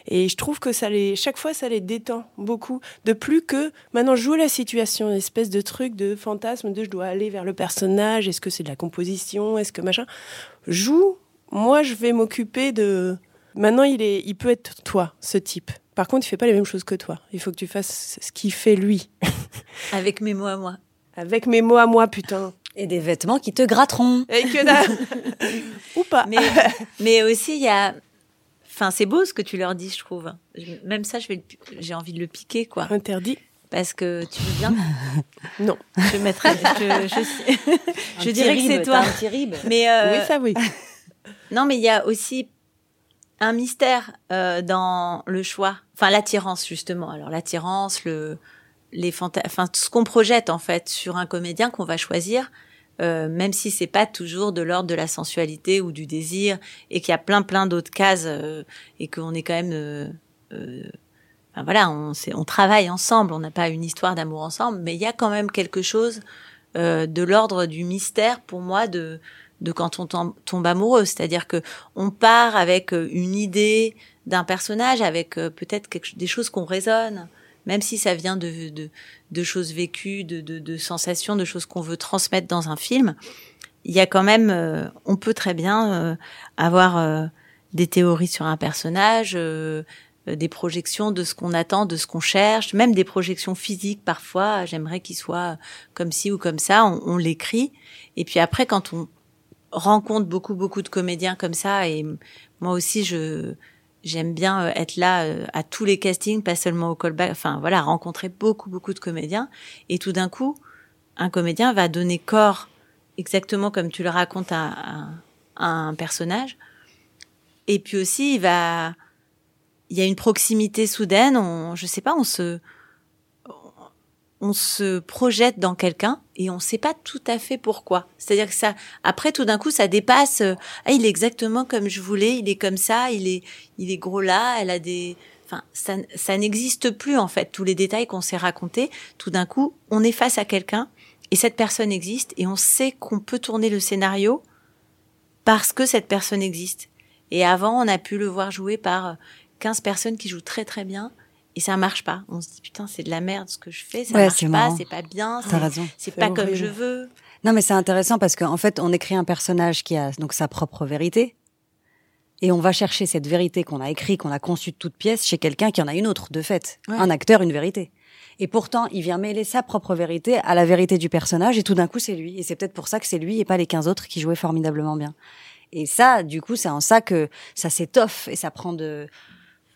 Et je trouve que ça les, chaque fois, ça les détend beaucoup. De plus que maintenant, je joue la situation, une espèce de truc de fantasme de je dois aller vers le personnage. Est-ce que c'est de la composition Est-ce que machin Joue. Moi, je vais m'occuper de. Maintenant, il est, il peut être toi, ce type. Par contre, il fait pas les mêmes choses que toi. Il faut que tu fasses ce qu'il fait lui. avec mes mots à moi Avec mes mots à moi, putain. Et des vêtements qui te gratteront. Et que dalle. Ou pas. mais mais aussi il y a enfin c'est beau ce que tu leur dis je trouve même ça je vais le- j'ai envie de le piquer quoi Interdit. parce que tu veux bien Non. je mettrais je, je, dirais que c'est toi un petit rib. mais euh, Oui, ça oui. non mais il y a aussi un mystère euh, dans le choix enfin l'attirance justement alors l'attirance le les enfin ce qu'on projette en fait sur un comédien qu'on va choisir euh, même si c'est pas toujours de l'ordre de la sensualité ou du désir et qu'il y a plein plein d'autres cases euh, et qu'on est quand même euh, enfin, voilà on on travaille ensemble on n'a pas une histoire d'amour ensemble mais il y a quand même quelque chose euh, de l'ordre du mystère pour moi de de quand on tom- tombe amoureux. C'est-à-dire que on part avec une idée d'un personnage avec euh, peut-être des choses qu'on raisonne même si ça vient de, de, de choses vécues, de, de, de sensations, de choses qu'on veut transmettre dans un film, il y a quand même, euh, on peut très bien euh, avoir euh, des théories sur un personnage, euh, euh, des projections de ce qu'on attend, de ce qu'on cherche, même des projections physiques parfois. J'aimerais qu'il soit comme ci ou comme ça. On, on l'écrit, et puis après, quand on rencontre beaucoup beaucoup de comédiens comme ça, et moi aussi, je j'aime bien euh, être là euh, à tous les castings, pas seulement au callback. Enfin voilà, rencontrer beaucoup beaucoup de comédiens, et tout d'un coup, un comédien va donner corps exactement comme tu le racontes à, un personnage. Et puis aussi, il va, il y a une proximité soudaine. On, je sais pas, on se, on se projette dans quelqu'un et on sait pas tout à fait pourquoi. C'est-à-dire que ça, après tout d'un coup, ça dépasse. euh, ah, il est exactement comme je voulais. Il est comme ça. Il est, il est gros là. Elle a des, enfin, ça, ça n'existe plus en fait. Tous les détails qu'on s'est racontés. Tout d'un coup, on est face à quelqu'un et cette personne existe et on sait qu'on peut tourner le scénario parce que cette personne existe. Et avant, on a pu le voir jouer par 15 personnes qui jouent très très bien et ça marche pas. On se dit putain, c'est de la merde ce que je fais, ça Ouais, marche c'est pas, c'est pas bien, c'est- pas comme je veux. Non, mais c'est intéressant parce qu'en fait, on écrit un personnage qui a donc sa propre vérité. Et on va chercher cette vérité qu'on a écrite, qu'on a conçue de toute pièce chez quelqu'un qui en a une autre, de fait. Ouais. Un acteur, une vérité. Et pourtant, il vient mêler sa propre vérité à la vérité du personnage, et tout d'un coup, c'est lui. Et c'est peut-être pour ça que c'est lui et pas les 15 autres qui jouaient formidablement bien. Et ça, du coup, c'est en ça que ça s'étoffe et ça prend de.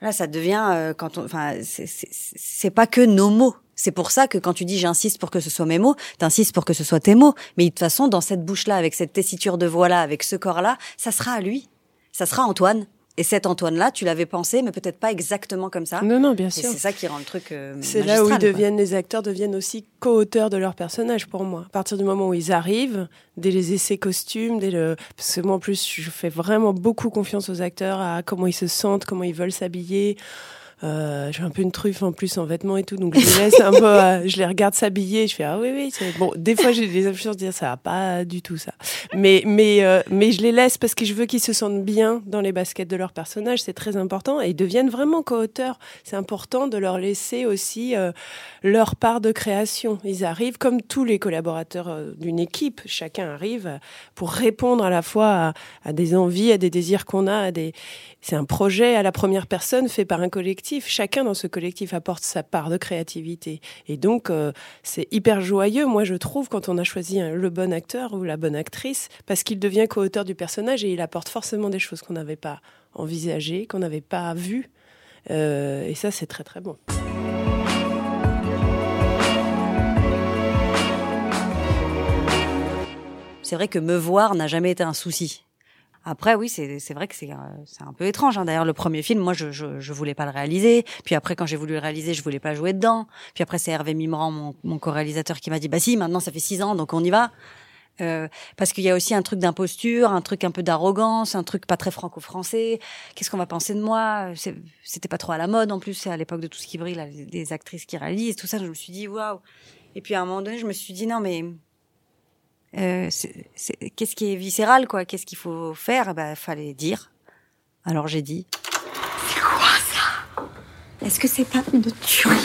Là, ça devient euh, quand on. Enfin, c'est- pas que nos mots. C'est pour ça que quand tu dis j'insiste pour que ce soit mes mots, t'insistes pour que ce soit tes mots. Mais de toute façon, dans cette bouche-là, avec cette tessiture de voix-là, avec ce corps-là, ça sera à lui. Ça sera Antoine. Et cet Antoine-là, tu l'avais pensé, mais peut-être pas exactement comme ça. Non, non, bien sûr. C'est ça qui rend le truc. euh, C'est là où ils quoi. deviennent, les acteurs deviennent aussi co-auteurs de leur personnage pour moi. À partir du moment où ils arrivent, dès les essais costumes, dès le, parce que moi en plus, je fais vraiment beaucoup confiance aux acteurs à comment ils se sentent, comment ils veulent s'habiller. Euh, j'ai un peu une truffe en plus en vêtements et tout, donc je les laisse un peu, euh, je les regarde s'habiller, je fais ah oui oui, bon. Des fois j'ai des influences de dire ça va pas du tout ça, mais mais euh, mais je les laisse parce que je veux qu'ils se sentent bien dans les baskets de leur personnage, c'est très important et ils deviennent vraiment co-auteurs. C'est important de leur laisser aussi leur part de création. Ils arrivent comme tous les collaborateurs d'une équipe, chacun arrive pour répondre à la fois à, des envies, à des désirs qu'on a, c'est un projet à la première personne fait par un collectif. Chacun dans ce collectif apporte sa part de créativité. Et donc, euh, c'est hyper joyeux, moi, je trouve, quand on a choisi le bon acteur ou la bonne actrice, parce qu'il devient co-auteur du personnage et il apporte forcément des choses qu'on n'avait pas envisagées, qu'on n'avait pas vues. Euh, et ça, c'est très, très bon. C'est vrai que me voir n'a jamais été un souci. Après, oui, c'est vrai que c'est euh, c'est un peu étrange. Hein. D'ailleurs, le premier film, moi, je, je je voulais pas le réaliser. Puis après, quand j'ai voulu le réaliser, je voulais pas jouer dedans. Puis après, c'est Hervé Mimran, mon, mon co-réalisateur, qui m'a dit, bah si, maintenant ça fait six ans, donc on y va. Euh, parce qu'il y a aussi un truc d'imposture, un truc un peu d'arrogance, un truc pas très franco-français. Qu'est-ce qu'on va penser de moi? C'était pas trop à la mode en plus. C'est à l'époque de tout ce qui brille, les actrices qui réalisent, tout ça. Je me suis dit waouh. Et puis à un moment donné, je me suis dit non mais euh, qu'est-ce qui est viscéral quoi? Qu'est-ce qu'il faut faire? Bah fallait dire. Alors j'ai dit. C'est quoi ça? Est-ce que c'est pas une tuerie?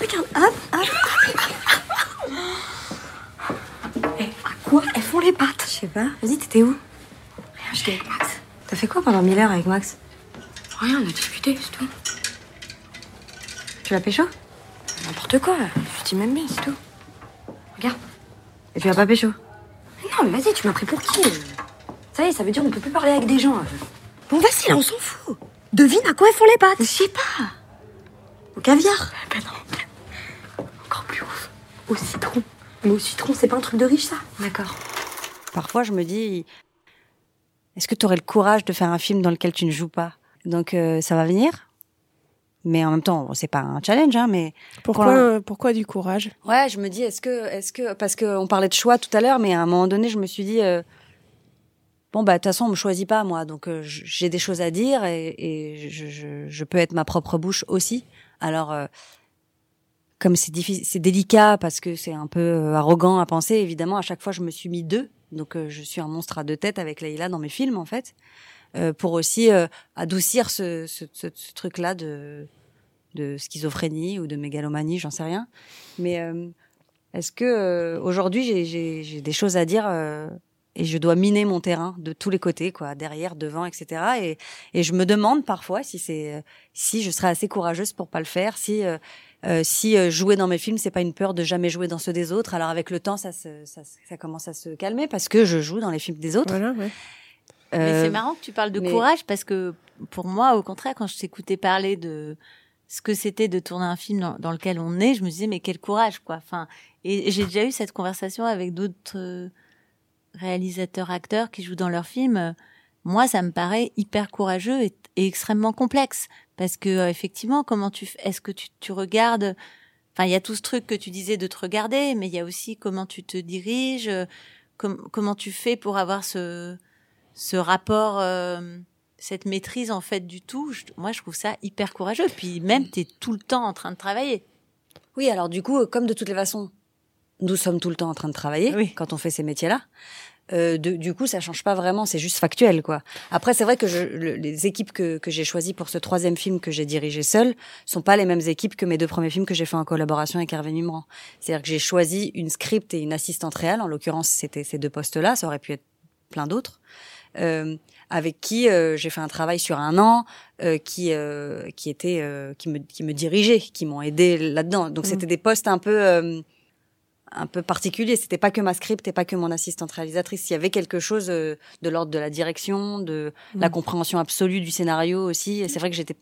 Regarde, hop, hop. Eh, à quoi elles font les pattes? Je sais pas. Vas-y, t'étais où? Rien, j'étais avec Max. T'as fait quoi pendant mille heures avec Max? Rien, on a discuté, c'est tout. Tu l'as pécho? N'importe quoi, je dis même bien, c'est tout. Regarde. Et tu l'as pas pécho? Non, mais vas-y, tu m'as pris pour qui? Ça y est, ça veut dire qu'on peut plus parler avec des gens. euh. Bon, vas-y, là, on s'en fout. Devine à quoi elles font les pattes Je sais pas. Au caviar Ben non. Encore plus ouf. Au citron. Mais au citron, c'est pas un truc de riche, ça D'accord. Parfois, je me dis, est-ce que tu aurais le courage de faire un film dans lequel tu ne joues pas? Donc, euh, ça va venir? Mais en même temps, c'est pas un challenge, hein, mais Pourquoi, Pour euh, pourquoi du courage? Ouais, je me dis, est-ce que, est-ce que, parce qu'on parlait de choix tout à l'heure, mais à un moment donné, je me suis dit, euh, bon bah de toute façon, on me choisit pas moi, donc euh, j'ai des choses à dire et, et je, je, je peux être ma propre bouche aussi. Alors, euh, comme c'est difficile, c'est délicat parce que c'est un peu arrogant à penser. Évidemment, à chaque fois, je me suis mis deux, donc je suis un monstre à deux têtes avec Leïla dans mes films en fait, pour aussi euh, adoucir ce, ce, ce, truc-là de de schizophrénie ou de mégalomanie, j'en sais rien. Mais euh, est-ce que euh, aujourd'hui j'ai- des choses à dire euh, et je dois miner mon terrain de tous les côtés, quoi, derrière, devant, etc. Et, et je me demande parfois si c'est euh, si je serais assez courageuse pour pas le faire, si euh, euh, si euh, jouer dans mes films c'est pas une peur de jamais jouer dans ceux des autres. Alors avec le temps ça se, ça, ça commence à se calmer parce que je joue dans les films des autres. Voilà, ouais. Mais Euh, c'est marrant que tu parles de mais- courage parce que pour moi, au contraire, quand je t'écoutais parler de ce que c'était de tourner un film dans, dans lequel on est, je me disais mais quel courage quoi. Enfin, et, j'ai déjà eu cette conversation avec d'autres euh, réalisateurs, acteurs qui jouent dans leurs films. Moi, ça me paraît hyper courageux et, et extrêmement complexe parce que euh, effectivement, comment tu, est-ce que tu, tu regardes Enfin, il y a tout ce truc que tu disais de te regarder, mais il y a aussi comment tu te diriges, com- comment tu fais pour avoir ce ce rapport, euh, cette maîtrise en fait du tout. je- moi, je trouve ça hyper courageux. Puis même, tu es tout le temps en train de travailler. Oui, alors du coup, comme de toutes les façons, nous sommes tout le temps en train de travailler quand on fait ces métiers-là. Euh, de- du coup, ça change pas vraiment, c'est juste factuel, quoi. Après, c'est vrai que je, le- les équipes que, que j'ai choisies pour ce troisième film que j'ai dirigé seul sont pas les mêmes équipes que mes deux premiers films que j'ai fait en collaboration avec Hervé Mimran. C'est-à-dire que j'ai choisi une script et une assistante réelle. En l'occurrence, c'était ces deux postes-là. Ça aurait pu être plein d'autres. Euh, avec qui euh, j'ai fait un travail sur un an, euh, qui euh, qui était euh, qui me qui me dirigeaient, qui m'ont aidé là-dedans. Donc Mhm. c'était des postes un peu euh, un peu particuliers. C'était pas que ma script et pas que mon assistante réalisatrice. Il y avait quelque chose euh, de l'ordre de la direction, de la Mhm. compréhension absolue du scénario aussi. Et c'est vrai que j'étais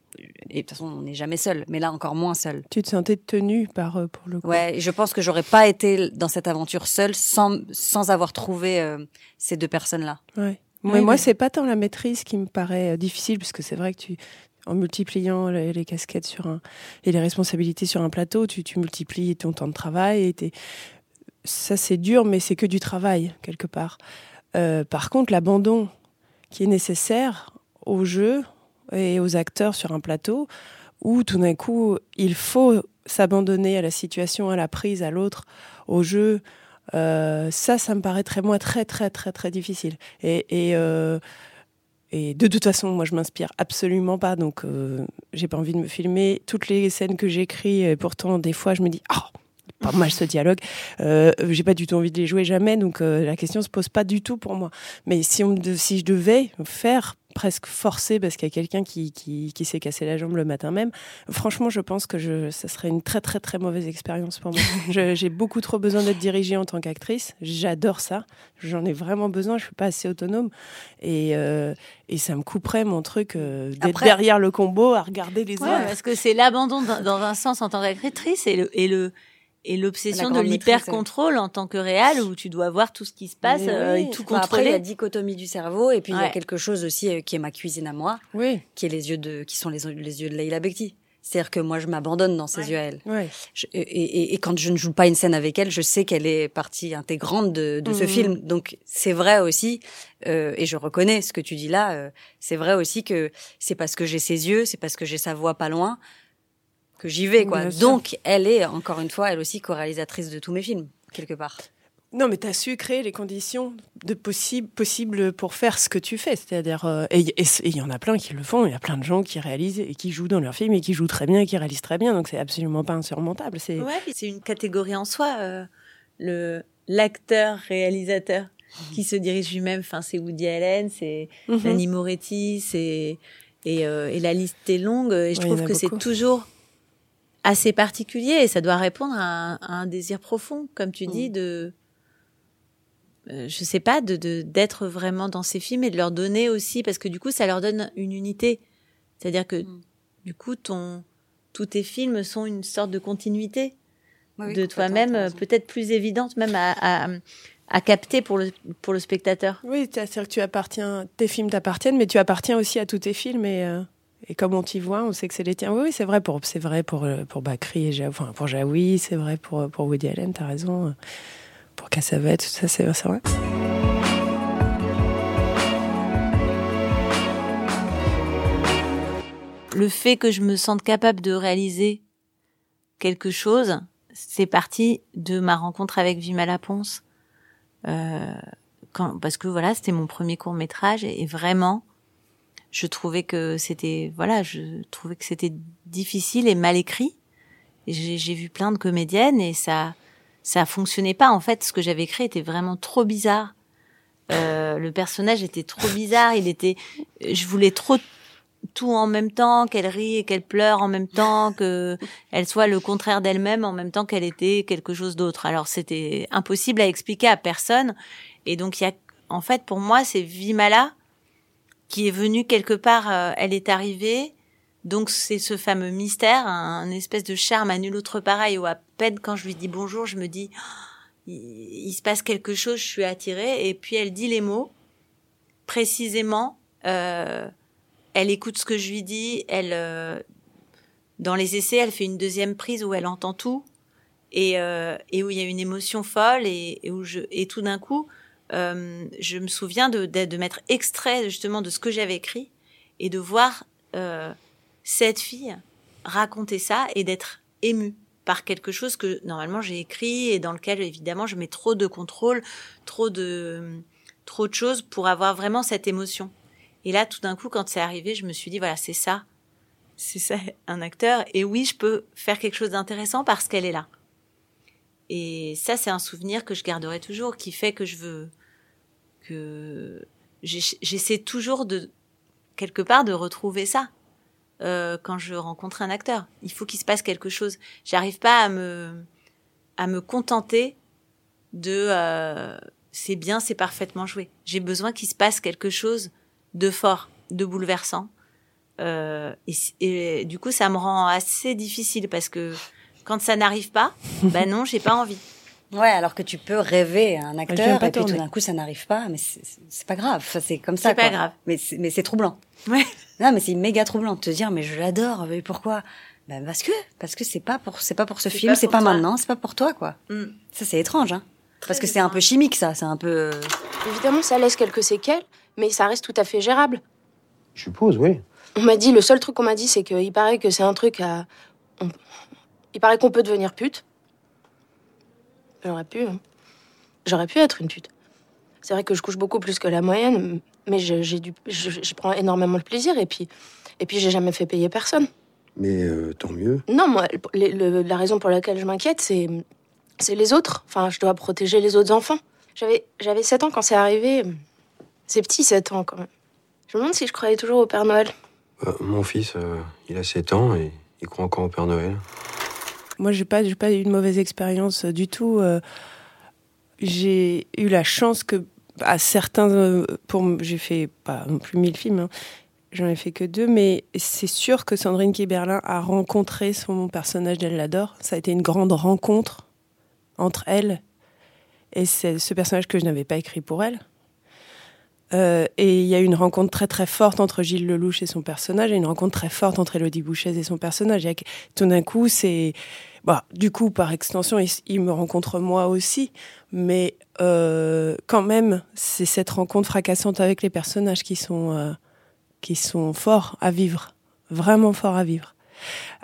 et de toute façon on n'est jamais seul, mais là encore moins seul. Tu te sentais tenue par pour le coup. Ouais, je pense que j'aurais pas été dans cette aventure seule sans sans avoir trouvé euh, ces deux personnes-là. Ouais. Oui, moi, mais- c'est pas tant la maîtrise qui me paraît euh, difficile, puisque c'est vrai que tu, en multipliant les, les casquettes sur un et les responsabilités sur un plateau, tu, tu multiplies ton temps de travail. Et t'es- ça, c'est dur, mais c'est que du travail quelque part. Euh, par contre, l'abandon qui est nécessaire au jeu et aux acteurs sur un plateau, où tout d'un coup, il faut s'abandonner à la situation, à la prise, à l'autre, au jeu. Euh, ça, ça me paraîtrait moi très très très très difficile. Euh, et de toute façon, moi, je m'inspire absolument pas, donc euh, j'ai pas envie de me filmer toutes les scènes que j'écris. Et pourtant, des fois, je me dis, oh, pas mal ce dialogue. Euh, j'ai pas du tout envie de les jouer jamais, donc euh, la question se pose pas du tout pour moi. Mais si on si je devais faire presque forcer parce qu'il y a quelqu'un qui, qui, qui s'est cassé la jambe le matin même, franchement, je pense que je, ça serait une très très très mauvaise expérience pour moi. J'ai beaucoup trop besoin d'être dirigée en tant qu'actrice. J'adore ça. J'en ai vraiment besoin. Je suis pas assez autonome et, euh, et ça me couperait mon truc euh, d'être derrière le combo à regarder les Ouais, autres. parce que c'est l'abandon dans, dans un sens en tant qu'actrice et le et le et l'obsession de grande maîtrise, l'hyper contrôle en tant que réal où tu dois voir tout ce qui se passe euh, et tout Enfin, Après, il y a contrôler. la dichotomie du cerveau, et puis il y a quelque chose aussi euh, qui est ma cuisine à moi, oui. qui est les yeux de, qui sont les, les yeux de Leila Bekti. C'est-à-dire que moi, je m'abandonne dans ses yeux à elle. Ouais. Je- et, et- et quand je ne joue pas une scène avec elle, je sais qu'elle est partie intégrante de, de ce Mhm. film. Donc c'est vrai aussi, euh, et je reconnais ce que tu dis là. euh, c'est vrai aussi que c'est parce que j'ai ses yeux, c'est parce que j'ai sa voix pas loin que j'y vais, quoi. Donc elle est encore une fois, elle aussi co-réalisatrice de tous mes films quelque part. Non, mais tu as su créer les conditions de possible, possibles pour faire ce que tu fais. C'est-à-dire, euh, et et- et il y en a plein qui le font. Il y a plein de gens qui réalisent et qui jouent dans leurs films et qui jouent très bien et qui réalisent très bien. Donc c'est absolument pas insurmontable. C'est Ouais, puis c'est une catégorie en soi. euh, le l'acteur réalisateur qui se dirige lui-même. Enfin, c'est Woody Allen, c'est. Nanni Moretti, c'est et, euh, et la liste est longue. Et je Ouais, trouve que c'est toujours assez particulier et ça doit répondre à un, à un désir profond, comme tu dis, de euh, je sais pas, de de- d'être vraiment dans ces films et de leur donner aussi, parce que du coup, ça leur donne une unité. C'est-à-dire que du coup, ton tous tes films sont une sorte de continuité Oui, de toi-même, euh, peut-être plus évidente même à, à, à capter pour le pour le spectateur. Oui, c'est-à-dire que tu appartiens, tes films t'appartiennent, mais tu appartiens aussi à tous tes films et, euh, et comme on t'y voit, on sait que c'est les tiens. Oui, c'est vrai pour c'est vrai pour euh, pour Bakri et Ja- enfin, pour Jaoui, c'est vrai pour pour Woody Allen, t'as raison. Pour Cassavet, tout ça, c'est vrai. Le fait que je me sente capable de réaliser quelque chose, c'est parti de ma rencontre avec Vimala Ponce. Euh, quand, parce que voilà, c'était mon premier court métrage et vraiment, je trouvais que c'était voilà, je trouvais que c'était difficile et mal écrit. J'ai vu plein de comédiennes et ça ça fonctionnait pas. En fait, ce que j'avais écrit était vraiment trop bizarre. Euh, le personnage était trop bizarre. Il était, je voulais trop tout en même temps, qu'elle rit et qu'elle pleure en même temps, que elle soit le contraire d'elle-même en même temps qu'elle était quelque chose d'autre. Alors c'était impossible à expliquer à personne. Et donc il y a, en fait, pour moi, c'est Vimala qui est venue quelque part. euh, elle est arrivée. Donc c'est ce fameux mystère, un, espèce de charme à nul autre pareil. Où à peine quand je lui dis bonjour, je me dis il, il se passe quelque chose, je suis attirée. Et puis elle dit les mots précisément. Euh, elle écoute ce que je lui dis. Elle, euh, dans les essais, elle fait une deuxième prise où elle entend tout et, euh, et où il y a une émotion folle et, et où je et tout d'un coup, euh, je me souviens de, de, mettre extrait justement de ce que j'avais écrit et de voir euh, cette fille raconter ça et d'être émue par quelque chose que normalement j'ai écrit et dans lequel évidemment je mets trop de contrôle, trop de trop de choses pour avoir vraiment cette émotion. Et là, tout d'un coup, quand c'est arrivé, je me suis dit, voilà, c'est ça. C'est ça, un acteur. Et oui, je peux faire quelque chose d'intéressant parce qu'elle est là. Et ça, c'est un souvenir que je garderai toujours, qui fait que je veux que j'essaie toujours de quelque part de retrouver ça euh, quand je rencontre un acteur. Il faut qu'il se passe quelque chose. J'arrive pas à me à me contenter de euh, c'est bien, c'est parfaitement joué. J'ai besoin qu'il se passe quelque chose de fort, de bouleversant. Euh, et, et du coup, ça me rend assez difficile parce que quand ça n'arrive pas, bah non, j'ai pas envie. Ouais, alors que tu peux rêver à un acteur pas et puis tout d'un coup ça n'arrive pas, mais c'est pas grave. Enfin, c'est comme ça. C'est pas quoi. grave. Mais c'est- mais c'est troublant. Ouais. Non, mais c'est méga troublant de te dire mais je l'adore. Mais pourquoi? Ben parce que parce que c'est pas pour c'est pas pour ce film, c'est pas maintenant, c'est pas pour toi quoi. Mm. Ça c'est étrange, hein. Parce que c'est un peu chimique ça, c'est un peu. euh, Évidemment, ça laisse quelques séquelles, mais ça reste tout à fait gérable. Je suppose, oui. On m'a dit, le seul truc qu'on m'a dit, c'est qu'il paraît que c'est un truc à. on- Il paraît qu'on peut devenir pute. J'aurais pu. hein. J'aurais pu être une pute. C'est vrai que je couche beaucoup plus que la moyenne, mais je- j'ai du... je, je prends énormément de plaisir et puis, et puis j'ai jamais fait payer personne. Mais euh, tant mieux. Non, moi, le- le- la raison pour laquelle je m'inquiète, c'est, c'est les autres. Enfin, je dois protéger les autres enfants. J'avais, j'avais 7 ans quand c'est arrivé. C'est petit, 7 ans, quand même. Je me demande si je croyais toujours au Père Noël. Euh, mon fils, euh, il a 7 ans et il croit encore au Père Noël. Moi, j'ai pas, pas eu une mauvaise expérience euh, du tout. euh, j'ai eu la chance que, à certains, euh, pour, j'ai fait pas non plus mille films, hein, j'en ai fait que deux, mais c'est sûr que Sandrine Kiberlin a rencontré son personnage d'Elle l'adore. Ça a été une grande rencontre entre elle et ce personnage que je n'avais pas écrit pour elle. Euh, et il y a une rencontre très très forte entre Gilles Lelouch et son personnage, et une rencontre très forte entre Elodie Bouchez et son personnage. Que- tout d'un coup, c'est, bah, du coup, par extension, il, me rencontre moi aussi, mais euh, quand même, c'est cette rencontre fracassante avec les personnages qui sont euh, qui sont forts à vivre, vraiment forts à vivre.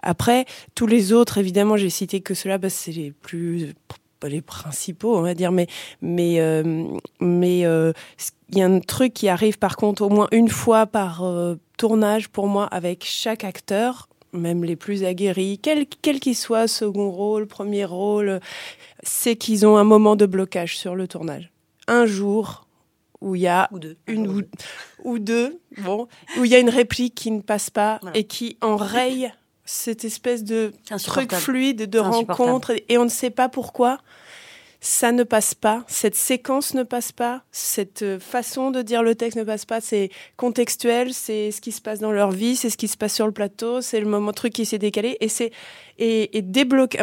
Après, tous les autres, évidemment, j'ai cité que cela, parce que c'est les plus les principaux, on va dire, mais mais euh, mais euh, il y a un truc qui arrive par contre au moins une fois par euh, tournage pour moi avec chaque acteur, même les plus aguerris, quel quel qu'il soit, second rôle, premier rôle, c'est qu'ils ont un moment de blocage sur le tournage. Un jour où il y a une ou, ou deux, bon, où il y a une réplique qui ne passe pas et qui enraye cette espèce de truc fluide de rencontre et- on ne sait pas pourquoi ça ne passe pas, cette séquence ne passe pas, cette euh, façon de dire le texte ne passe pas, c'est contextuel, c'est ce qui se passe dans leur vie, c'est ce qui se passe sur le plateau, c'est le moment truc qui s'est décalé et c'est et, et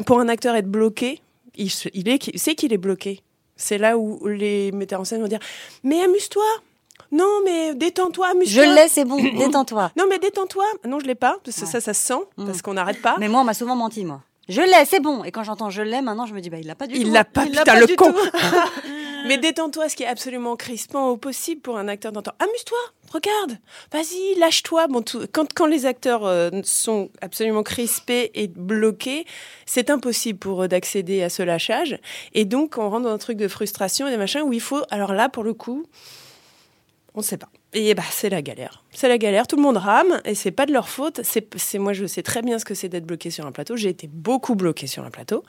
pour un acteur être bloqué, il, se- il est il sait qu'il est bloqué. C'est là où les metteurs en scène vont dire mais amuse-toi. Non, mais détends-toi, amuse-toi. Je l'ai, c'est bon, détends-toi. Non, mais détends-toi. Non, je l'ai pas, parce que ça, ça se sent, parce qu'on n'arrête pas. Mais moi, on m'a souvent menti, moi. Je l'ai, c'est bon. Et quand j'entends je l'ai, maintenant, je me dis, bah, il l'a pas du tout. Il l'a pas, Il putain, le du con. Mais détends-toi, ce qui est absolument crispant au possible pour un acteur d'entendre. Amuse-toi, regarde, vas-y, lâche-toi. Bon, tout- quand, quand les acteurs euh, sont absolument crispés et bloqués, c'est impossible pour eux d'accéder à ce lâchage. Et donc, on rentre dans un truc de frustration et des machins où il faut. Alors là, pour le coup, on ne sait pas. Et bah, c'est la galère. C'est la galère. Tout le monde rame et c'est pas de leur faute. C'est, moi, je sais très bien ce que c'est d'être bloqué sur un plateau. J'ai été beaucoup bloqué sur un plateau.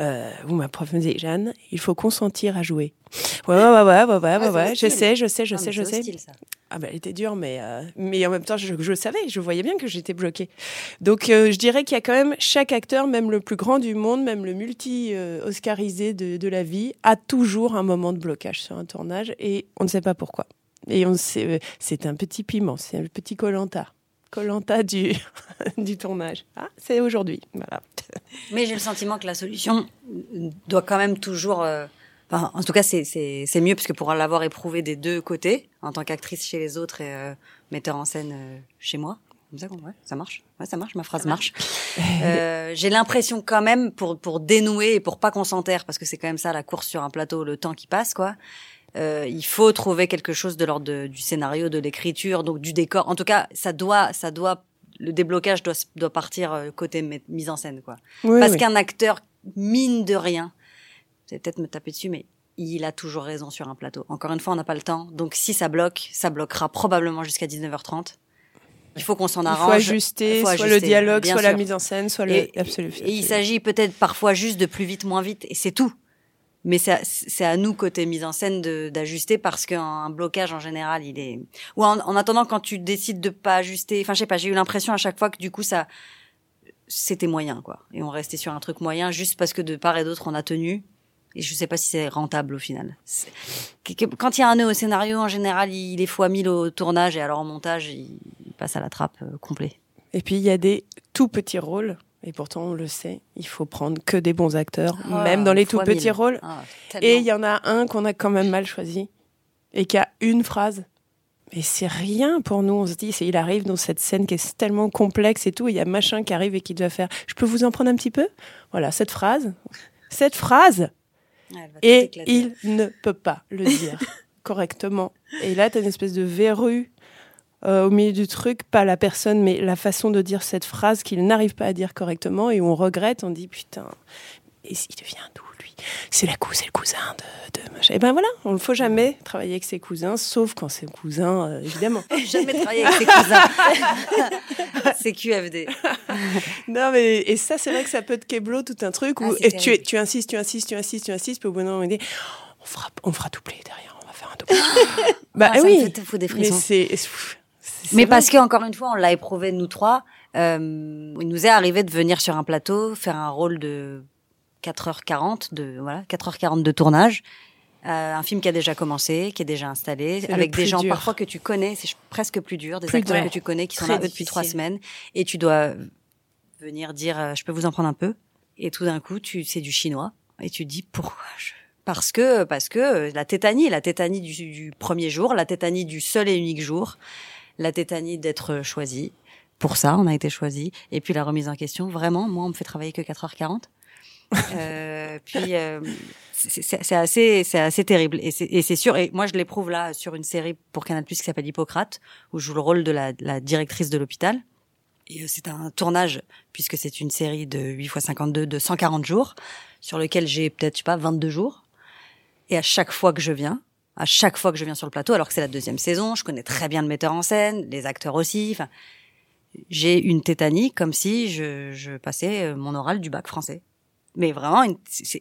Euh, où ma prof me disait, Jeanne, il faut consentir à jouer. Ouais, ouais, ouais, ouais, ouais, ouais, ouais, ouais. Je sais, je sais, je Ah, sais, je sais. hostile, ça. Ah bah, elle était dure, mais, euh, mais en même temps, je, je savais, je voyais bien que j'étais bloquée. Donc, euh, je dirais qu'il y a quand même chaque acteur, même le plus grand du monde, même le multi-oscarisé de, de la vie, a toujours un moment de blocage sur un tournage et on ne sait pas pourquoi. Et on sait, euh, c'est un petit piment, c'est un petit colanta. Colanta du, du tournage. Ah, c'est aujourd'hui. Voilà. Mais j'ai le sentiment que la solution doit quand même toujours. euh, enfin, en tout cas, c'est c'est c'est mieux parce que pour l'avoir éprouvé des deux côtés, en tant qu'actrice chez les autres et euh, metteur en scène euh, chez moi. Comme ça, ouais, ça marche. Ouais, ça marche. Ma phrase marche. Euh, j'ai l'impression quand même pour pour dénouer et pour pas qu'on s'enterre parce que c'est quand même ça la course sur un plateau, le temps qui passe quoi. Euh, il faut trouver quelque chose de l'ordre de- du scénario, de l'écriture, donc du décor. En tout cas, ça doit, ça doit, le déblocage doit, doit partir euh, côté mise en scène, quoi. Oui, Parce oui. qu'un acteur, mine de rien, c'est peut-être me taper dessus, mais il a toujours raison sur un plateau. Encore une fois, on n'a pas le temps. Donc si ça bloque, ça bloquera probablement jusqu'à 19h30. Il faut qu'on s'en Il faut arrange. ajuster, Il faut soit le ajuster, dialogue, soit la mise en scène, soit le- Et- absolu- Et il s'agit peut-être parfois juste de plus vite, moins vite, et c'est tout. Mais c'est à, nous côté mise en scène d'ajuster parce qu'un blocage en général, il est. Ou en, en attendant, quand tu décides de pas ajuster, enfin je sais pas, j'ai eu l'impression à chaque fois que du coup ça, c'était moyen quoi. Et on restait sur un truc moyen juste parce que de part et d'autre on a tenu. Et je sais pas si c'est rentable au final. Quand il y a un nœud au scénario, en général, il est fois 1000 au tournage et alors en montage, il il passe à la trappe euh, complet. Et puis il y a des tout petits rôles. Et pourtant, on le sait, il faut prendre que des bons acteurs, Ah, même dans les tout petits rôles. Ah, et il y en a un qu'on a quand même mal choisi et qui a une phrase. Et c'est rien pour nous. On se dit, il arrive dans cette scène qui est tellement complexe et tout. Il y a machin qui arrive et qui doit faire. Je peux vous en prendre un petit peu? Voilà, cette phrase. Cette phrase. Et il ne peut pas le dire correctement. Et là, tu as une espèce de verrue euh, au milieu du truc, pas la personne, mais la façon de dire cette phrase qu'il n'arrive pas à dire correctement et où on regrette, on dit putain, et il devient d'où lui C'est la cou, c'est le cousin de, de machin. Et ben voilà, on ne faut jamais travailler avec ses cousins, sauf quand c'est cousin, euh, évidemment. Jamais travailler avec ses cousins. c'est QFD. non mais et ça c'est vrai que ça peut te keblo tout un truc où Ah, c'est et tu, tu insistes, tu insistes, tu insistes, tu insistes, puis au bout d'un moment on dit on fera on fera doubler derrière, on va faire un doublé. bah Ah, ça me oui, fait- fout des mais frissons. c'est Mais vrai. parce que encore une fois, on l'a éprouvé nous trois. Euh, il nous est arrivé de venir sur un plateau, faire un rôle de 4h40 de voilà 4h40 de tournage. Euh, un film qui a déjà commencé, qui est déjà installé, avec des gens dur. parfois que tu connais, c'est presque plus dur, des Plus acteurs dur. que tu connais qui sont Très là eux depuis trois semaines, et tu dois venir dire euh, je peux vous en prendre un peu, et tout d'un coup tu c'est du chinois, et tu te dis pourquoi je parce que parce que euh, la tétanie, la tétanie du, du premier jour, la tétanie du seul et unique jour, la tétanie d'être choisi. Pour ça, on a été choisi. Et puis la remise en question, vraiment, moi, on me fait travailler que 4h40. Euh, puis euh, c'est assez, c'est assez terrible. Et c'est et c'est sûr. Et moi, je l'éprouve là sur une série pour Canal+ qui s'appelle Hippocrate, où je joue le rôle de la, la directrice de l'hôpital. Et euh, c'est un tournage, puisque c'est une série de 8 x 52 de 140 jours, sur lequel j'ai peut-être, je sais pas, 22 jours. Et à chaque fois que je viens, à chaque fois que je viens sur le plateau, alors que c'est la deuxième saison, je connais très bien le metteur en scène, les acteurs aussi. Enfin, j'ai une tétanie comme si je, je passais euh, mon oral du bac français. Mais vraiment,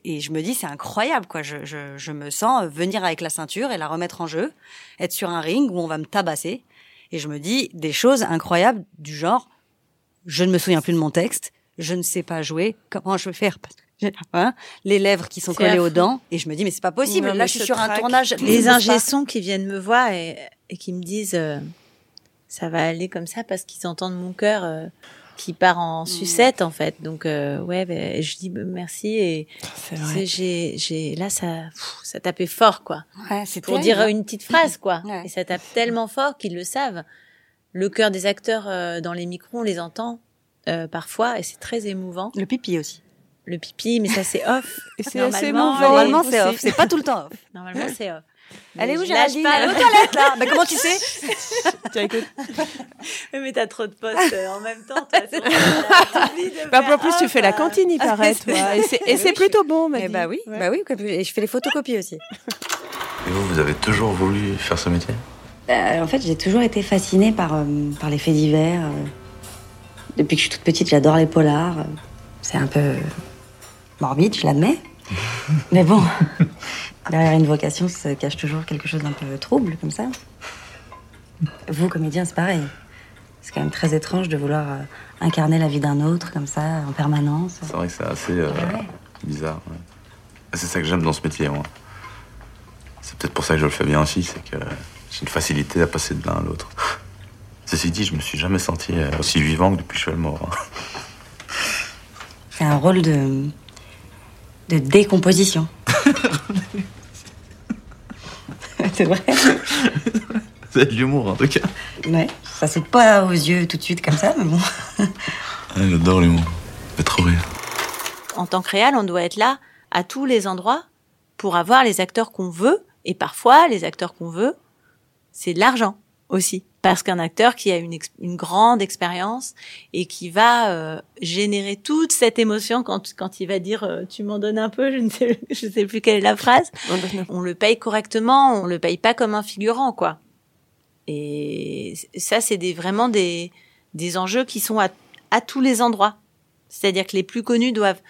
et je me dis, c'est incroyable, quoi. Je, je, je me sens venir avec la ceinture et la remettre en jeu, être sur un ring où on va me tabasser. Et je me dis des choses incroyables du genre, je ne me souviens plus de mon texte, je ne sais pas jouer, comment je vais faire? Hein, les lèvres qui sont collées aux dents. Et je me dis, mais c'est pas possible. Non, Là, je suis sur un tournage. Les je bouge ingés pas. sons qui viennent me voir et, et qui me disent euh, ça va aller comme ça parce qu'ils entendent mon cœur euh, qui part en Mm. sucette en fait. Donc euh, ouais, ben, je dis bah, merci et sais, j'ai j'ai là ça pff, ça tapait fort quoi. Ouais, c'est Pour terrible. dire une petite phrase quoi. Ouais. Et ça tape tellement fort qu'ils le savent. Le cœur des acteurs euh, dans les micros, on les entend euh, parfois et c'est très émouvant. Le pipi aussi. Le pipi, mais ça c'est off. Et c'est assez Normalement, c'est off. C'est pas tout le temps off. Normalement, c'est off. Elle est où, Géraldine. Elle est aux toilettes, là. Bah, comment tu sais Tiens, écoute. Oui, mais t'as trop de postes euh, en même temps, toi. Bah, en plus, tu fais la euh, cantine, il paraît, toi. Et c'est, plutôt bon, m'a Eh bah oui, Ouais. bah oui, et je fais les photocopies aussi. Et vous, vous avez toujours voulu faire ce métier? Euh, en fait, j'ai toujours été fascinée par, euh, par les faits divers. euh. Depuis que je suis toute petite, j'adore les polars. C'est un peu morbide, je l'admets. Mais bon, derrière une vocation se cache toujours quelque chose d'un peu trouble, comme ça. Vous, comédien, c'est pareil. C'est quand même très étrange de vouloir euh, incarner la vie d'un autre, comme ça, en permanence. C'est vrai que c'est assez euh, bizarre. ouais. Et C'est ça que j'aime dans ce métier, moi. C'est peut-être pour ça que je le fais bien aussi, c'est que j'ai une facilité à passer de l'un à l'autre. Ceci dit, je me suis jamais senti euh, aussi vivant que depuis que je suis le mort. hein. C'est un rôle de, de décomposition. c'est vrai avez de l'humour, en tout cas. Ouais, ça saute pas aux yeux tout de suite comme ça, mais bon. Ouais, J'adore l'humour. Ça fait trop rire. En tant que réal, on doit être là à tous les endroits pour avoir les acteurs qu'on veut. Et parfois, les acteurs qu'on veut, c'est de l'argent aussi. Parce qu'un acteur qui a une, une grande expérience et qui va euh, générer toute cette émotion quand, quand il va dire euh, tu m'en donnes un peu, je ne sais, je sais plus quelle est la phrase, on le paye correctement, on le paye pas comme un figurant, quoi. Et ça, c'est des, vraiment des, des enjeux qui sont à, à tous les endroits. C'est-à-dire que les plus connus doivent,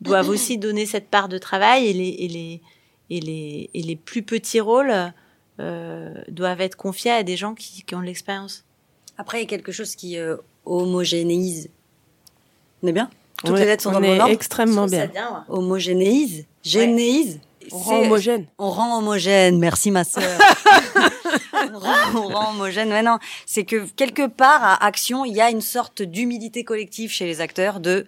doivent aussi donner cette part de travail et les, et les, et les, et les plus petits rôles doivent être confiés à des gens qui, qui ont de l'expérience. Après, il y a quelque chose qui euh, homogénéise. On est bien Toutes Ouais, les lettres sont on dans le est bon ordre extrêmement Je trouve ça bien. ouais. Homogénéise Généise On rend homogène. On rend homogène, merci ma sœur. on, rend, on rend homogène. Mais non, c'est que quelque part, à Action, il y a une sorte d'humilité collective chez les acteurs de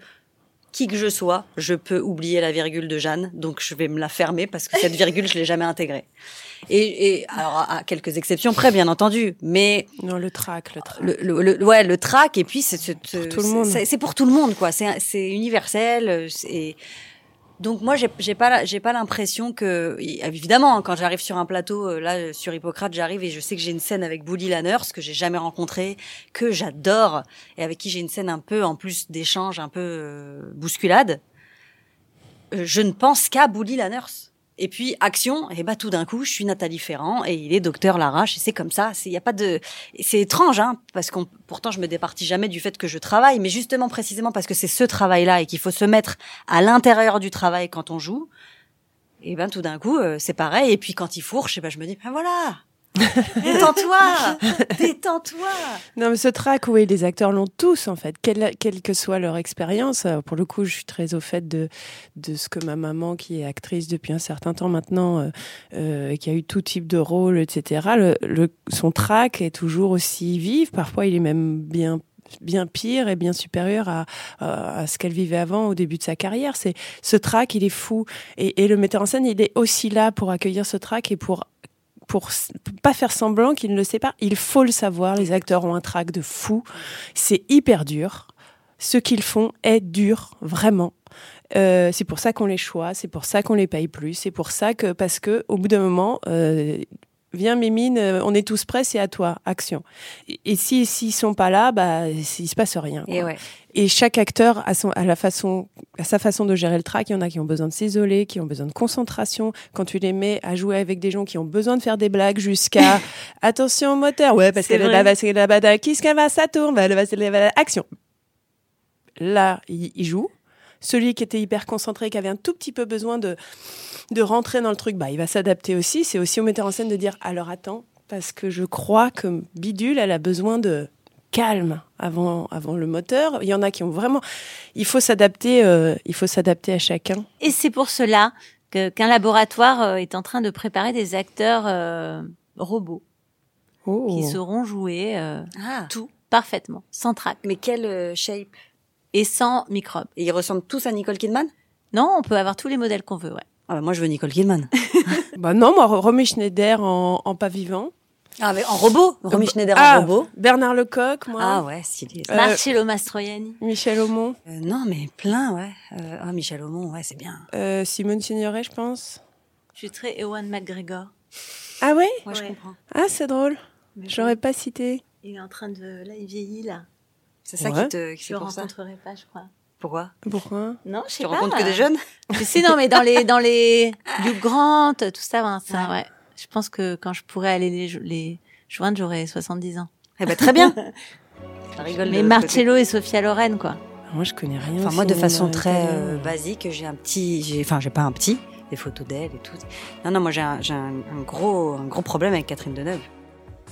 qui que je sois, je peux oublier la virgule de Jeanne, donc je vais me la fermer parce que cette virgule, je l'ai jamais intégrée. Et, et alors, à quelques exceptions près, bien entendu, mais non, le trac, le trac, le, le- le- ouais, le trac, et puis c'est c'est- tout le monde. c'est- pour tout le monde, quoi. C'est universel. euh, c'est- donc moi, j'ai j'ai pas j'ai pas l'impression que évidemment hein, quand j'arrive sur un plateau euh, là euh, sur Hippocrate, j'arrive et je sais que j'ai une scène avec Bully Lanners que j'ai jamais rencontré, que j'adore et avec qui j'ai une scène un peu en plus d'échange, un peu euh, bousculade. Je ne pense qu'à Bully Lanners. Et puis action, et bah tout d'un coup, je suis Nathalie Ferrand et il est docteur Larache et c'est comme ça. Il y a pas de, c'est étrange, hein, parce qu'on pourtant je me départis jamais du fait que je travaille, mais justement précisément parce que c'est ce travail-là et qu'il faut se mettre à l'intérieur du travail quand on joue. Et ben tout d'un coup, euh, c'est pareil. Et puis quand il fourche, et ben je me dis, ben voilà, détends-toi, détends-toi. Non, mais ce trac, oui, les acteurs l'ont tous, en fait, quelle, quelle que soit leur expérience. Euh, Pour le coup, je suis très au fait de, de ce que ma maman, qui est actrice depuis un certain temps maintenant, euh, euh, qui a eu tout type de rôle, etc., le, son trac est toujours aussi vif. Parfois, il est même bien bien pire et bien supérieur à, ce qu'elle vivait avant au début de sa carrière. C'est ce trac, il est fou. Et, et le metteur en scène, il est aussi là pour accueillir ce trac et pour pour pas faire semblant qu'il ne le sait pas. Il faut le savoir. Les acteurs ont un trac de fou. C'est hyper dur. Ce qu'ils font est dur, vraiment. Euh, c'est pour ça qu'on les choisit, c'est pour ça qu'on les paye plus, c'est pour ça que parce que au bout d'un moment, euh, viens Mimine, euh, on est tous prêts, c'est à toi, action. Et, et si s'ils sont pas là, bah il se passe rien. Et ouais. Et chaque acteur a, son, a, la façon, a sa façon de gérer le track. Il y en a qui ont besoin de s'isoler, qui ont besoin de concentration. Quand tu les mets à jouer avec des gens qui ont besoin de faire des blagues jusqu'à attention au moteur, ouais, parce que là, c'est là, bas qu'est-ce qu'elle va, ça tourne, bah, action. Là, il, il joue. Celui qui était hyper concentré, qui avait un tout petit peu besoin de, de rentrer dans le truc, bah, il va s'adapter aussi. C'est aussi au metteur en scène de dire alors attends, parce que je crois que Bidule, elle a besoin de calme avant, avant le moteur. Il y en a qui ont vraiment. Il faut s'adapter. euh, il faut s'adapter à chacun. Et c'est pour cela que- qu'un laboratoire euh, est en train de préparer des acteurs euh, robots qui sauront jouer euh, Ah. tout parfaitement, sans trac. Mais quelle shape Et sans microbes. Et ils ressemblent tous à Nicole Kidman? Non, on peut avoir tous les modèles qu'on veut, ouais. Ah bah moi je veux Nicole Kidman. bah non, moi Romy Schneider en, en pas vivant. Ah mais en robot, Romy Euh, Schneider ah, en robot. Bernard Lecoq, moi. Ah ouais, stylé. Euh, Marcello Mastroianni. Michel Aumont. Euh, non mais plein ouais. Euh, ah Michel Aumont, ouais c'est bien. Euh, Simone Signoret, je pense. Je suis très Ewan McGregor. Ah ouais? Moi je comprends. Ah, c'est drôle. Mais J'aurais pas cité. Il est en train de... Là, il vieillit, là. C'est ça Ouais. qui te qui Je c'est le pour ça. rencontrerai pas, je crois. Pourquoi? Pourquoi? Non, je sais Tu pas. rencontres que des jeunes? Je sais, non, mais dans les, dans les Hugh Grant, tout ça, ben, ça, ouais. Je pense que quand je pourrais aller les, les joindre, j'aurais 70 ans. Eh ben très bien. Ça rigole de Mais Marcello et Sophia Loren, quoi. Moi, je connais rien. Enfin moi de façon très euh, basique, j'ai un petit, j'ai, enfin j'ai pas un petit, des photos d'elle et tout. Non non moi j'ai un, j'ai un, un gros un gros problème avec Catherine Deneuve.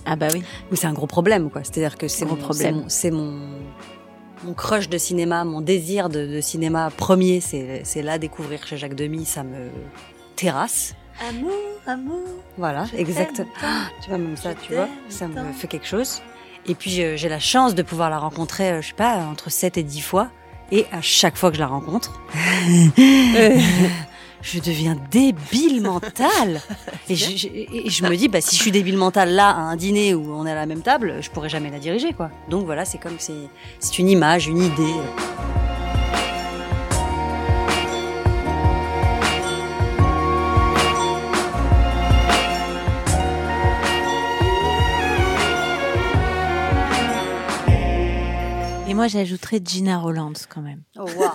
Ah bah oui. Mais c'est un gros problème quoi. C'est-à-dire que c'est mon, problème. c'est mon, mon crush de cinéma, mon désir de, de cinéma premier, c'est c'est là découvrir chez Jacques Demy, ça me terrasse. Amour, amour. Voilà, exact. Ah, tu vois, même ça, tu vois, ça me fait quelque chose. Et puis, j'ai la chance de pouvoir la rencontrer, euh, je sais pas, entre 7 et 10 fois. Et à chaque fois que je la rencontre, je deviens débile mentale. Et je, me dis, bah, si je suis débile mentale là, à un dîner où on est à la même table, je pourrais jamais la diriger, quoi. Donc voilà, c'est comme, c'est une image, une idée. Moi, j'ajouterais Gina Rollands, quand même. Oh, waouh.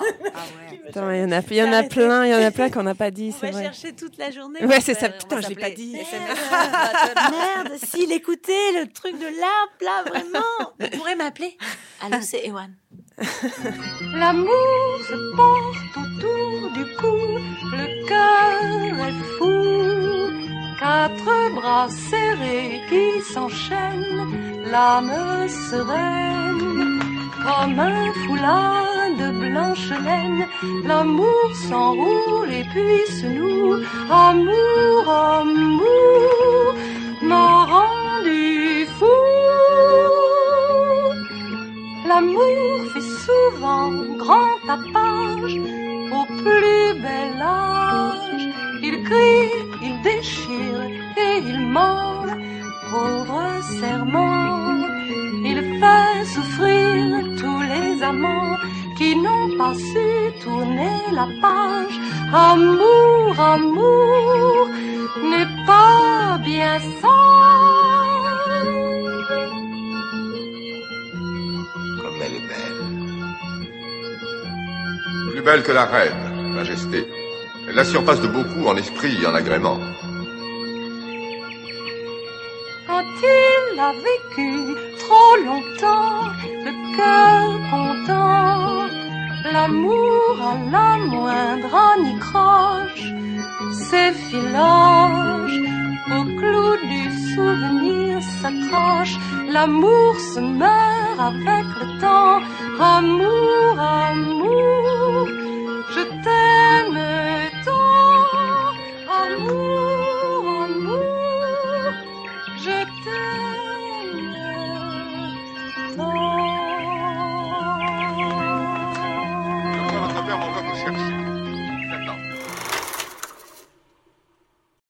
Attends, il y en a, il y en a plein, il y en a plein qu'on n'a pas dit, On va vrai. chercher toute la journée. Ouais, c'est ça. Putain, je l'ai pas dit. Merde, s'il écoutait le truc de l'arbre, là, vraiment. Vous pourrez m'appeler. Allô, c'est Ewan. L'amour se porte autour du cou, le cœur est fou. Quatre bras serrés qui s'enchaînent, l'âme sereine. Comme un foulard de blanche laine, l'amour s'enroule et puis se noue. Amour, amour, m'a rendu fou. L'amour fait souvent grand tapage au plus bel âge. Il crie, il déchire et il ment, pauvre serment. La page. Amour, amour, n'est pas bien sage. Comme elle est belle. Plus belle que la reine, majesté. Elle la surpasse de beaucoup en esprit et en agrément. Quand il a vécu trop longtemps, le cœur content, l'amour à la moindre anicroche, s'effiloche, au clou du souvenir s'accroche, l'amour se meurt avec le temps, amour, amour,